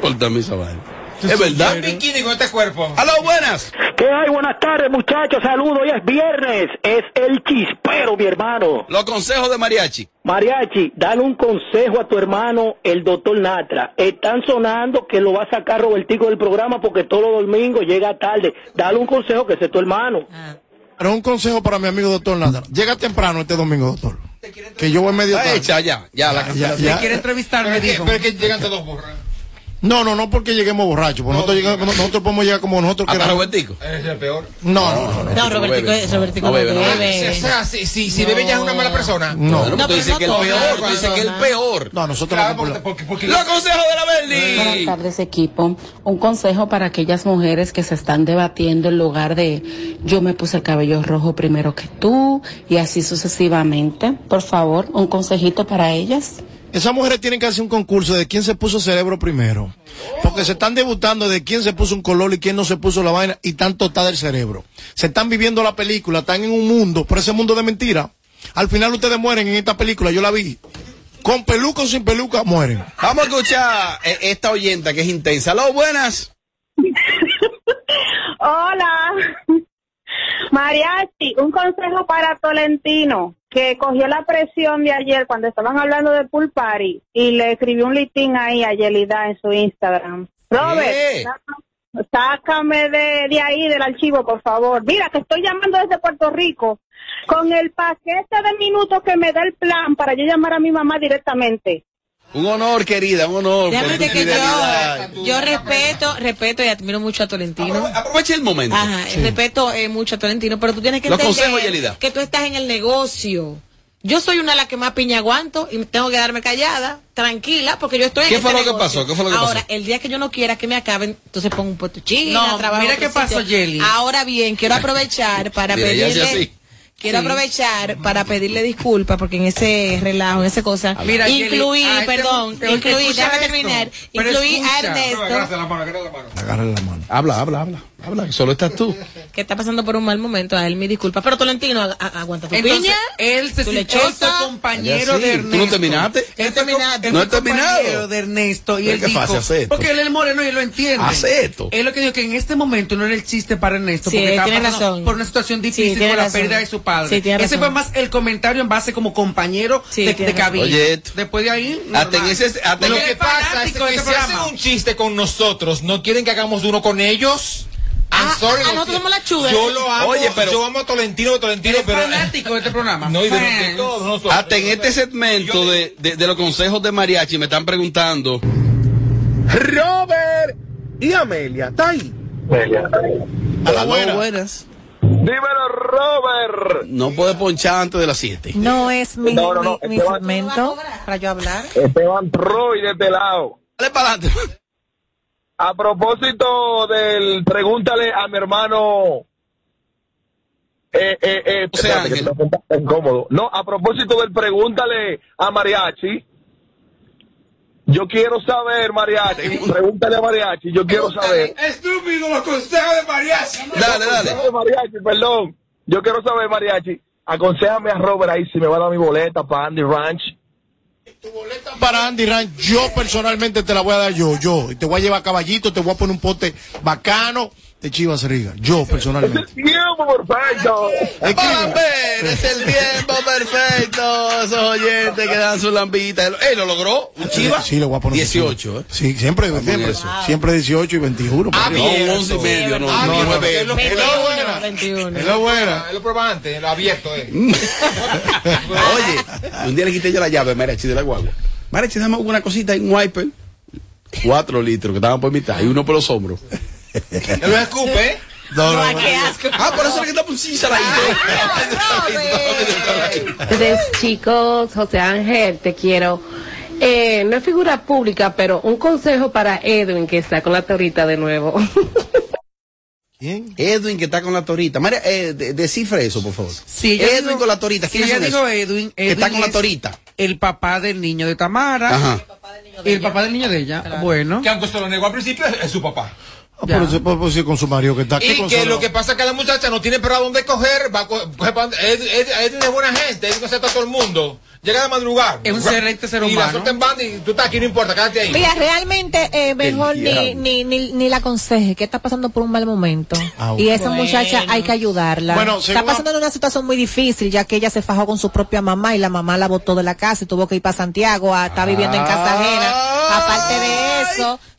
Portame esa vaina. Es verdad. Un bikini con este cuerpo. ¡Aló, buenas! ¿Qué hay? Buenas tardes, muchachos. Saludos. Hoy es viernes. Es el chispero, mi hermano. Los consejos de Mariachi. Mariachi, dale un consejo a tu hermano, el doctor Natra. Están sonando que lo va a sacar Robertico del programa porque todos los domingos llega tarde. Dale un consejo que es tu hermano. Pero un consejo para mi amigo doctor Natra. Llega temprano este domingo, doctor. Que yo voy medio tarde. hecha ya, ya, la ya, ya. es que- dijo. pero es que llegan todos borrados. No, no, no porque lleguemos borrachos. porque nosotros, llegamos- nosotros podemos llegar como nosotros Hasta queramos. Robertico. Es el peor. No, no, no. No, Robertico, Robertico no bebe, no bebe. O sea, si, si, si bebe ya es una mala persona. No. No, tú dices que el peor, tú dices que el peor. No, nosotros Claro, porque, porque, porque- Los consejos de la Buenas Berni. tardes equipo. Un consejo para aquellas mujeres que se están debatiendo en lugar de yo me puse el cabello rojo primero que tú y así sucesivamente. Por favor, un consejito para ellas. Esas mujeres tienen que hacer un concurso de quién se puso cerebro primero. Porque se están debutando de quién se puso un color y quién no se puso la vaina y tan totada el cerebro. Se están viviendo la película, están en un mundo, pero ese mundo de mentira. Al final ustedes mueren en esta película, yo la vi. Con peluca o sin peluca, mueren. Vamos a escuchar eh, esta oyenta que es intensa. Aló, buenas. Hola. Mariachi, un consejo para Tolentino, que cogió la presión de ayer cuando estaban hablando de Pool Party y le escribió un listín ahí a Yelida en su Instagram. Robert, sácame de, de ahí del archivo, por favor. Mira, que estoy llamando desde Puerto Rico con el paquete de minutos que me da el plan para yo llamar a mi mamá directamente. Un honor, querida, un honor. Déjame por tu decirte que fidelidad. yo, yo respeto, respeto y admiro mucho a Tolentino. Aprovecha el momento. Ajá, respeto eh, mucho a Tolentino, pero tú tienes que Los entender consejos, que tú estás en el negocio. Yo soy una de las que más piña aguanto y tengo que darme callada, tranquila, porque yo estoy en ¿Qué este fue lo que negocio. pasó? ¿Qué fue lo que Ahora, pasó? el día que yo no quiera que me acaben, entonces pongo un puesto china, No, trabajo mira en qué pasó. Yeli. Ahora bien, quiero aprovechar para Mira, pedirle... Quiero Sí. aprovechar para pedirle disculpas porque en ese relajo, en esa cosa, Mira, incluí, este- perdón, pero incluí, escucha déjame esto. terminar, incluí a escucha. Ernesto, Agárrate la mano, agárrate la mano. Agárrale la mano. Habla, habla, habla. Habla, que solo estás tú. que está pasando por un mal momento, a él mi disculpa, pero Tolentino, a- a- aguanta tu Entonces, piña, él se tu sintió él fue compañero sí. de ¿Tú Ernesto. no terminaste? Él fue terminaste. él No he terminado. compañero de Ernesto y él dijo, fácil porque él es moreno y él lo entiende. Hace esto. Es lo que digo que en este momento no era el chiste para Ernesto, Sí, porque estaba tiene razón. por una situación difícil tiene con la razón. pérdida de su padre. Sí, tiene Ese razón. fue más el comentario en base como compañero Sí, de, cabina. Oye, esto. Después de ahí, Hasta en ese, hasta Lo Él que es pasa es que este si hacen un chiste con nosotros, ¿no quieren que hagamos uno con ellos? I'm Ah, sorry, ah, siento. somos la chuda. Yo lo amo, Oye, pero- yo amo a Tolentino, Tolentino, pero... fanático de este programa. No, y de, de todos nosotros. Hasta en este segmento de, de, de los consejos de mariachi me están preguntando. Robert y Amelia, ¿está ahí? A la Aló, buena. buenas. Dímelo, Robert. No puede ponchar antes de las 7. No es mi, No, no, no, mi- mi segmento para yo hablar. Esteban Troy de este lado. Dale para adelante. A propósito del pregúntale a mi hermano. Eh, eh, eh, José espérate, que Ángel. te voy a contar, está incómodo. No, a propósito del pregúntale a Mariachi. Yo quiero saber, Mariachi, pregúntale a Mariachi, yo quiero saber. Estúpido, los consejos de mariachi. Dale, dale. De Mariachi, perdón. Yo quiero saber, Mariachi, aconsejame a Robert ahí si me va a dar mi boleta para Andy Ranch. Para Andy Ranch, yo personalmente te la voy a dar yo, yo. Te voy a llevar caballito, te voy a poner un pote bacano de Chivas Riga. Yo personalmente. Tiempo perfecto. Vamos a ver, es el tiempo perfecto. Esos oyentes que dan su lambita. ¡Ey, lo logró! ¿Un chiva? Sí, le voy a poner. 18, ¿eh? Sí, siempre, siempre, eso. siempre 18 y 21. Ah, bien. No, 11 y medio, no, Ah, no, bien, nueve. es lo- es lo buena. 21. Es lo buena. Es lo prueba antes, lo abierto, eh. Oye, un día le quité yo la llave a Mariachi de la guagua. Mariachi, dame una cosita en un wiper. Cuatro litros que estaban por mitad y uno por los hombros. Él lo escupe, ¿eh? No, no, Ay, no. qué asco. Ah, por eso es que está por sí, Entonces, chicos, José Ángel, te quiero. Eh, no es figura pública, pero un consejo para Edwin que está con la torita de nuevo. ¿Quién? Edwin que está con la torita. María, eh, de- descifre eso, por favor. Sí, ella Edwin dijo- con la torita. sí, ¿Quiénes ella son dijo esos? Edwin, Que está Edwin con la es- torita. El papá del niño de Tamara. Ajá. Y el papá del niño de ella. Bueno. Que aunque se lo negó al principio, es, es su papá. Ah, eso- por- por eso con su marido que está aquí Y que lo que pasa es que la muchacha no tiene para dónde coger, va a co- coger Ed- Edwin es buena gente, acepta a todo el mundo. Llega de madrugar. Es un excelente ser Y la humano. suelta en banda y tú estás aquí, no importa, quédate ahí. Mira, realmente eh, mejor ni, ni, ni, ni la aconseje que está pasando por un mal momento. Ah, Y esa bueno. muchacha hay que ayudarla. Bueno, está pasando en una situación muy difícil, ya que ella se fajó con su propia mamá y la mamá la botó de la casa y tuvo que ir para Santiago a estar viviendo en casa ajena. Aparte de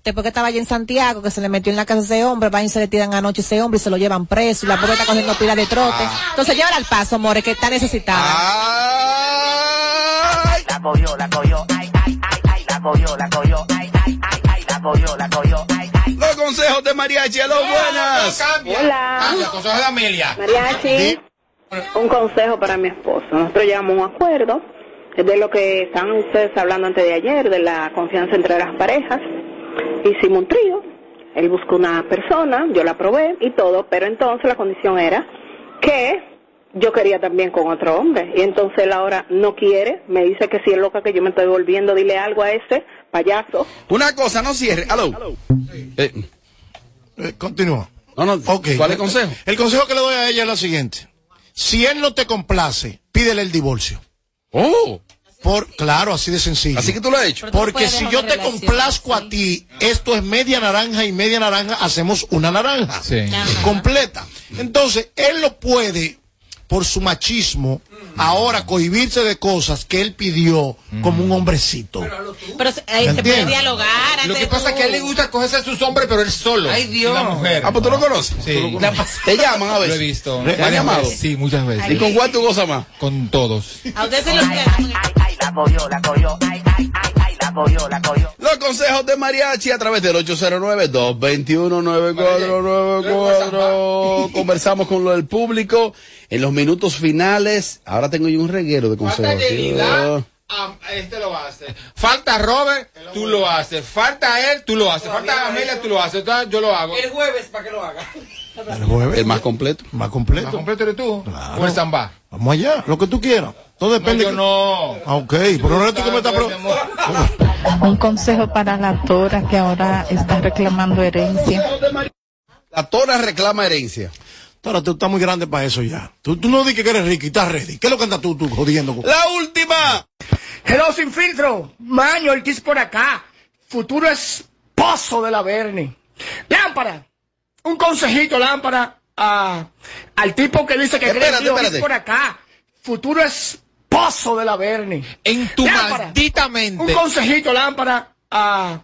después que estaba allá en Santiago, que se le metió en la casa a ese hombre, van y se le tiran anoche ese hombre y se lo llevan preso y la pobre está cogiendo pila de trote. Entonces llévala al paso, more, que está necesitada. Ay, La cogió, la cogió, ay, ay, ay, ay, la cogió, la cogió, ay, ay, ay, ay, la cogió, la cogió, ay, ay. Los consejos de Mariachi, a los buenas. Hola. Cambia, consejos de Amelia. Mariachi, un consejo para mi esposo. Nosotros llegamos a un acuerdo de lo que estaban ustedes hablando antes de ayer, de la confianza entre las parejas. Hicimos un trío, él buscó una persona, yo la probé y todo, pero entonces la condición era que yo quería también con otro hombre. Y entonces él ahora no quiere, me dice que si es loca que yo me estoy volviendo, dile algo a ese payaso. Una cosa, no cierre. Aló. Eh, Eh, continúa. no, no. ¿Cuál es el consejo? El consejo que le doy a ella es lo siguiente. Si él no te complace, pídele el divorcio. Oh. Por, claro, así de sencillo. Así que tú lo has hecho. Pero Porque si yo te complazco a ti, esto es media naranja y media naranja, hacemos una naranja Sí. completa. Entonces, él lo puede, por su machismo, ahora cohibirse de cosas que él pidió como un hombrecito. Pero se- ahí se puede dialogar. Lo que pasa es que a él le gusta cogerse a sus hombres, pero él solo. Ay, Dios. La mujer. Ah, pues tú lo conoces. Sí. Tú lo conoces. Te llaman a Lo he veces. visto. ¿Te han llamado? veces. Sí, muchas veces. ¿Y con cuál tú gozas más? Con todos. A ustedes se los Ay, la cogió, la cogió, ay, ay, ay, ay, la cogió, la cogió. Los consejos de Mariachi a través del 809-221-9494. Conversamos con lo del público en los minutos finales. Ahora tengo yo un reguero de Falta consejos. Ah, este lo hace. Falta Robert, tú lo haces. Falta él, tú lo haces. Falta Amelia, tú lo haces. Entonces, yo lo hago. El jueves para que lo haga. El jueves. El más completo. Más completo. ¿Más completo eres tú? Claro. ¿O el samba? Vamos allá, lo que tú quieras. Todo No, depende. yo que- no. Ah, ok, pero no eres tú que me estás pro- Un consejo para la Tora que ahora está reclamando herencia. La Tora reclama herencia. Ahora tú estás muy grande para eso ya. Tú, tú no dices que eres rico y estás ready. ¿Qué es lo que andas tú, tú jodiendo? con- La última. Hello, sin filtro. Maño, el Kiss por acá. Futuro esposo de la Bernie. Lámpara. Un consejito, lámpara, a- al tipo que dice que cree en Espérate, Dios. espérate. Por acá. Futuro esposo de la Bernie. En tu Lámpara. maldita Un mente. consejito, lámpara, a-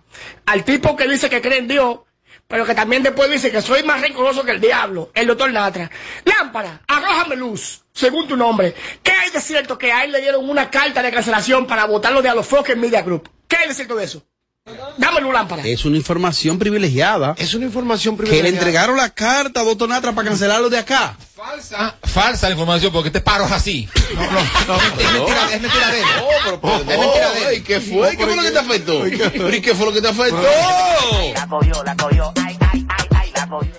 al tipo que dice que cree en Dios, pero que también después dice que soy más rencoroso que el diablo, el doctor Natra. Lámpara, arrójame luz, según tu nombre. ¿Qué hay de cierto que a él le dieron una carta de cancelación para votarlo de Alofoque en Media Group? ¿Qué hay de cierto de eso? Dame lámpara. Es una información privilegiada. Es una información Que le privilegiada. entregaron la carta a Doctor Natra para cancelarlo de acá. Falsa. Falsa la información porque este paro es así. No, no, Es mentira, es mentira de él. Es mentira de él. Ay, ¿Qué fue? ¿Qué fue lo que te afectó? ¿Pero ¿Y qué fue lo que te afectó? La cogió, la cogió, ay, ay, ay, ay, la cogió.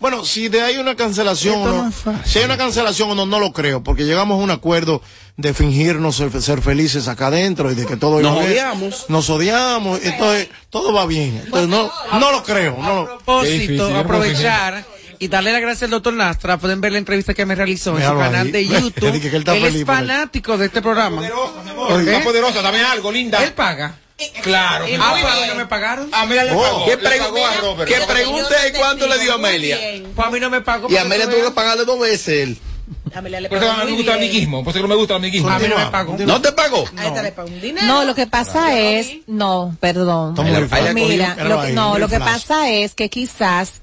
Bueno, si de hay una cancelación o no, si hay una cancelación o no, no lo creo, porque llegamos a un acuerdo de fingirnos ser, ser felices acá adentro y de que todo Nos iba bien. odiamos. Nos odiamos, entonces todo va bien. Entonces no, no lo creo, no lo propósito, aprovechar y darle las gracias al doctor Nastra. Pueden ver la entrevista que me realizó en su canal ahí. de YouTube. Él está él feliz es fanático de este programa. ¿Por qué? Está poderosa, dame algo, linda. Él paga. Claro. Y ah, a mí no me pagaron. Amelia le Oh, pagó. ¿qué le a Robert. que pregunte cuánto le dio a Amelia. Pues a mí no me pagó. Y Amelia tuvo que pagarle dos veces él. Por eso no me gusta el amiguismo. Por eso no me gusta el amiguismo. A mí no me pagó. ¿No te pagó? No, lo que pasa es, no, perdón. Mira, Míralo lo, ahí, no, lo que pasa es que quizás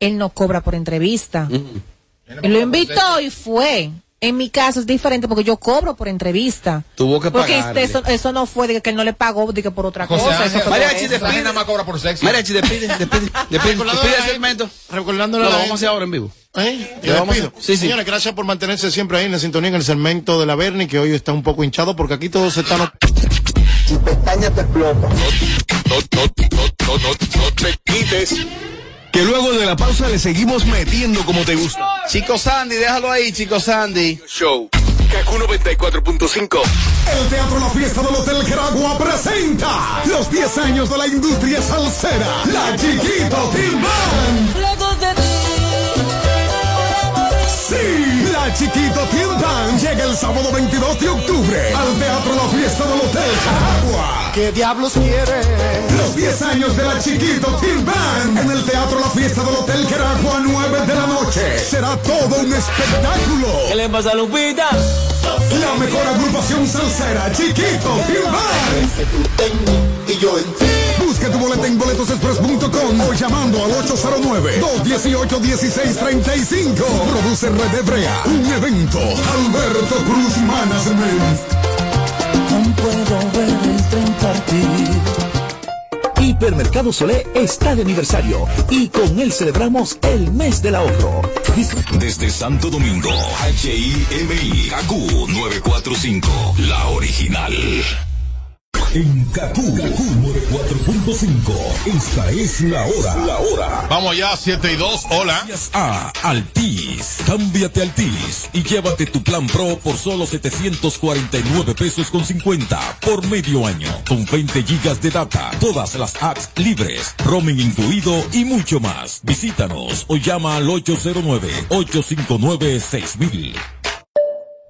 él no cobra por entrevista. Él lo invitó y fue. En mi caso es diferente porque yo cobro por entrevista. Tuvo que Porque pagarle. eso, eso no fue de que él no le pagó de que por otra José cosa. Ángel, eso Mariachi, despide. nada más cobra por sexo. Mariachi, despide, despide, despide. Despide el segmento. Recordándole lo la vamos a hacer ahora en vivo. ¿Eh? Vamos a- sí, sí. Señores, gracias por mantenerse siempre ahí en la sintonía en el segmento de la Bernie, que hoy está un poco hinchado porque aquí todos están. Tu pestaña te explota. No, no, no, no, no, no te quites. Que luego de la pausa le seguimos metiendo como te gusta. Chico Sandy, déjalo ahí, chico Sandy. Show. Kaku 94.5. El Teatro La Fiesta del Hotel Geragua presenta los 10 años de la industria salsera. La Chiquito Team Band. Sí, la Chiquito Band llega el sábado 22 de octubre al Teatro La Fiesta del Hotel Geragua. ¿Qué diablos quiere? Los 10 años de la Chiquito Band en el Teatro La Fiesta del Hotel Geragua 9 de la noche. Será todo un espectáculo. ¿Qué le pasa a Lupita? La mejor agrupación salsera, Chiquito Team Band. Y yo en ti. Tu boleta en boletosexpress.com o llamando al 809-218-1635. Produce Red Hebrea. Un evento. Alberto Cruz Management. Aún puedo ver el tren partir. Hipermercado Solé está de aniversario y con él celebramos el mes del ahorro. Desde Santo Domingo, HIMI, KQ 945, la original. En KQ 94.5, esta es la hora. La hora. Vamos ya, 7 y 2, hola. Gracias a Altis. Cámbiate Altis y llévate tu plan Pro por solo 749 pesos con 50 por medio año. Con 20 gigas de data, todas las apps libres, roaming incluido y mucho más. Visítanos o llama al 809-859-6000.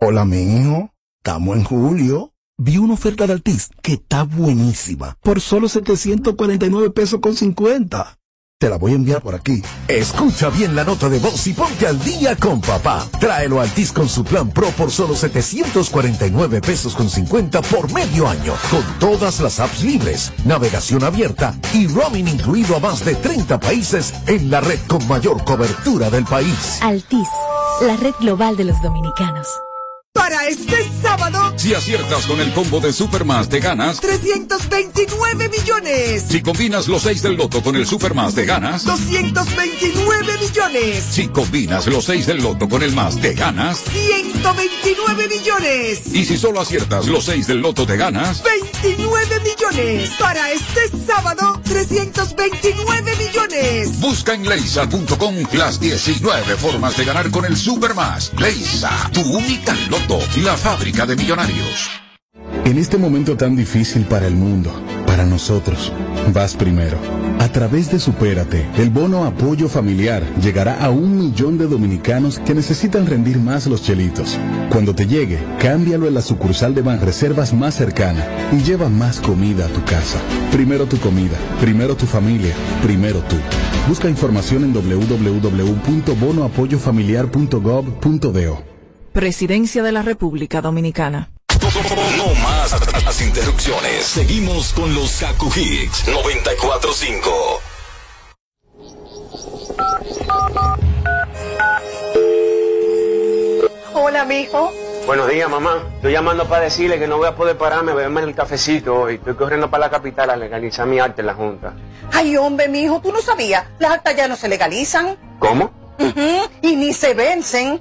Hola, mi hijo. Estamos en julio. Vi una oferta de Altis que está buenísima. Por solo 749 pesos con 50. Te la voy a enviar por aquí. Escucha bien la nota de voz y ponte al día con papá. Tráelo a Altis con su plan Pro por solo 749 pesos con 50 por medio año. Con todas las apps libres, navegación abierta y roaming incluido a más de 30 países en la red con mayor cobertura del país. Altis, la red global de los dominicanos. Para este sábado, Si aciertas con el combo de Supermas te ganas. 329 millones. Si combinas los 6 del loto con el Supermas te ganas. 229 millones. Si combinas los 6 del loto con el más te ganas. 129 millones. Y si solo aciertas los 6 del loto te ganas. 29 millones. Para este sábado, 329 millones. Busca en leisa.com las 19 formas de ganar con el Supermas. Leisa, tu única loto, la fábrica de millonarios. En este momento tan difícil para el mundo, para nosotros, vas primero. A través de Supérate, el bono apoyo familiar llegará a un millón de dominicanos que necesitan rendir más los chelitos. Cuando te llegue, cámbialo en la sucursal de Banreservas más cercana y lleva más comida a tu casa. Primero tu comida, primero tu familia, primero tú. Busca información en www.bonoapoyofamiliar.gov.do. Presidencia de la República Dominicana. No más las interrupciones. Seguimos con los Kaku Hicks 945. Hola, mijo. Buenos días, mamá. Estoy llamando para decirle que no voy a poder pararme a beberme el cafecito hoy. Estoy corriendo para la capital a legalizar mi arte en la Junta. Ay, hombre, mijo, tú no sabías. Las actas ya no se legalizan. ¿Cómo? Ujú, Y ni se vencen.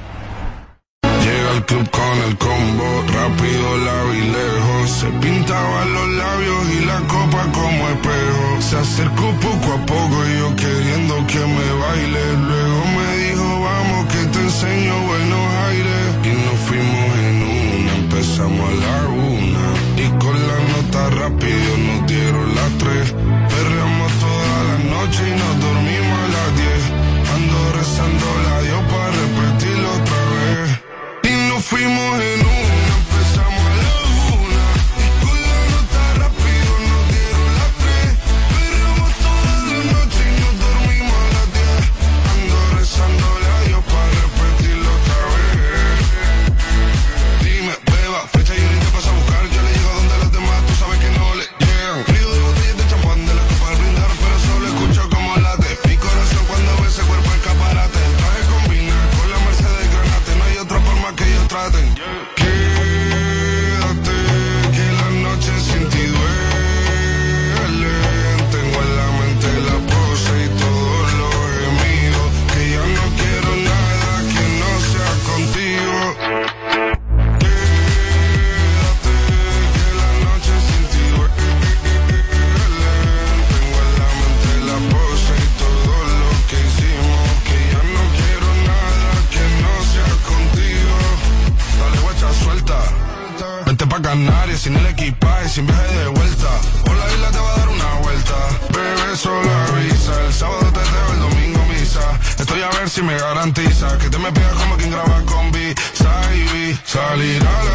club con el combo, rápido la vi lejos. Se pintaba los labios y la copa como espejo. Se acercó poco a poco y yo queriendo que me baile. Luego si me garantiza que te me pegas como quien graba con B. Salir a la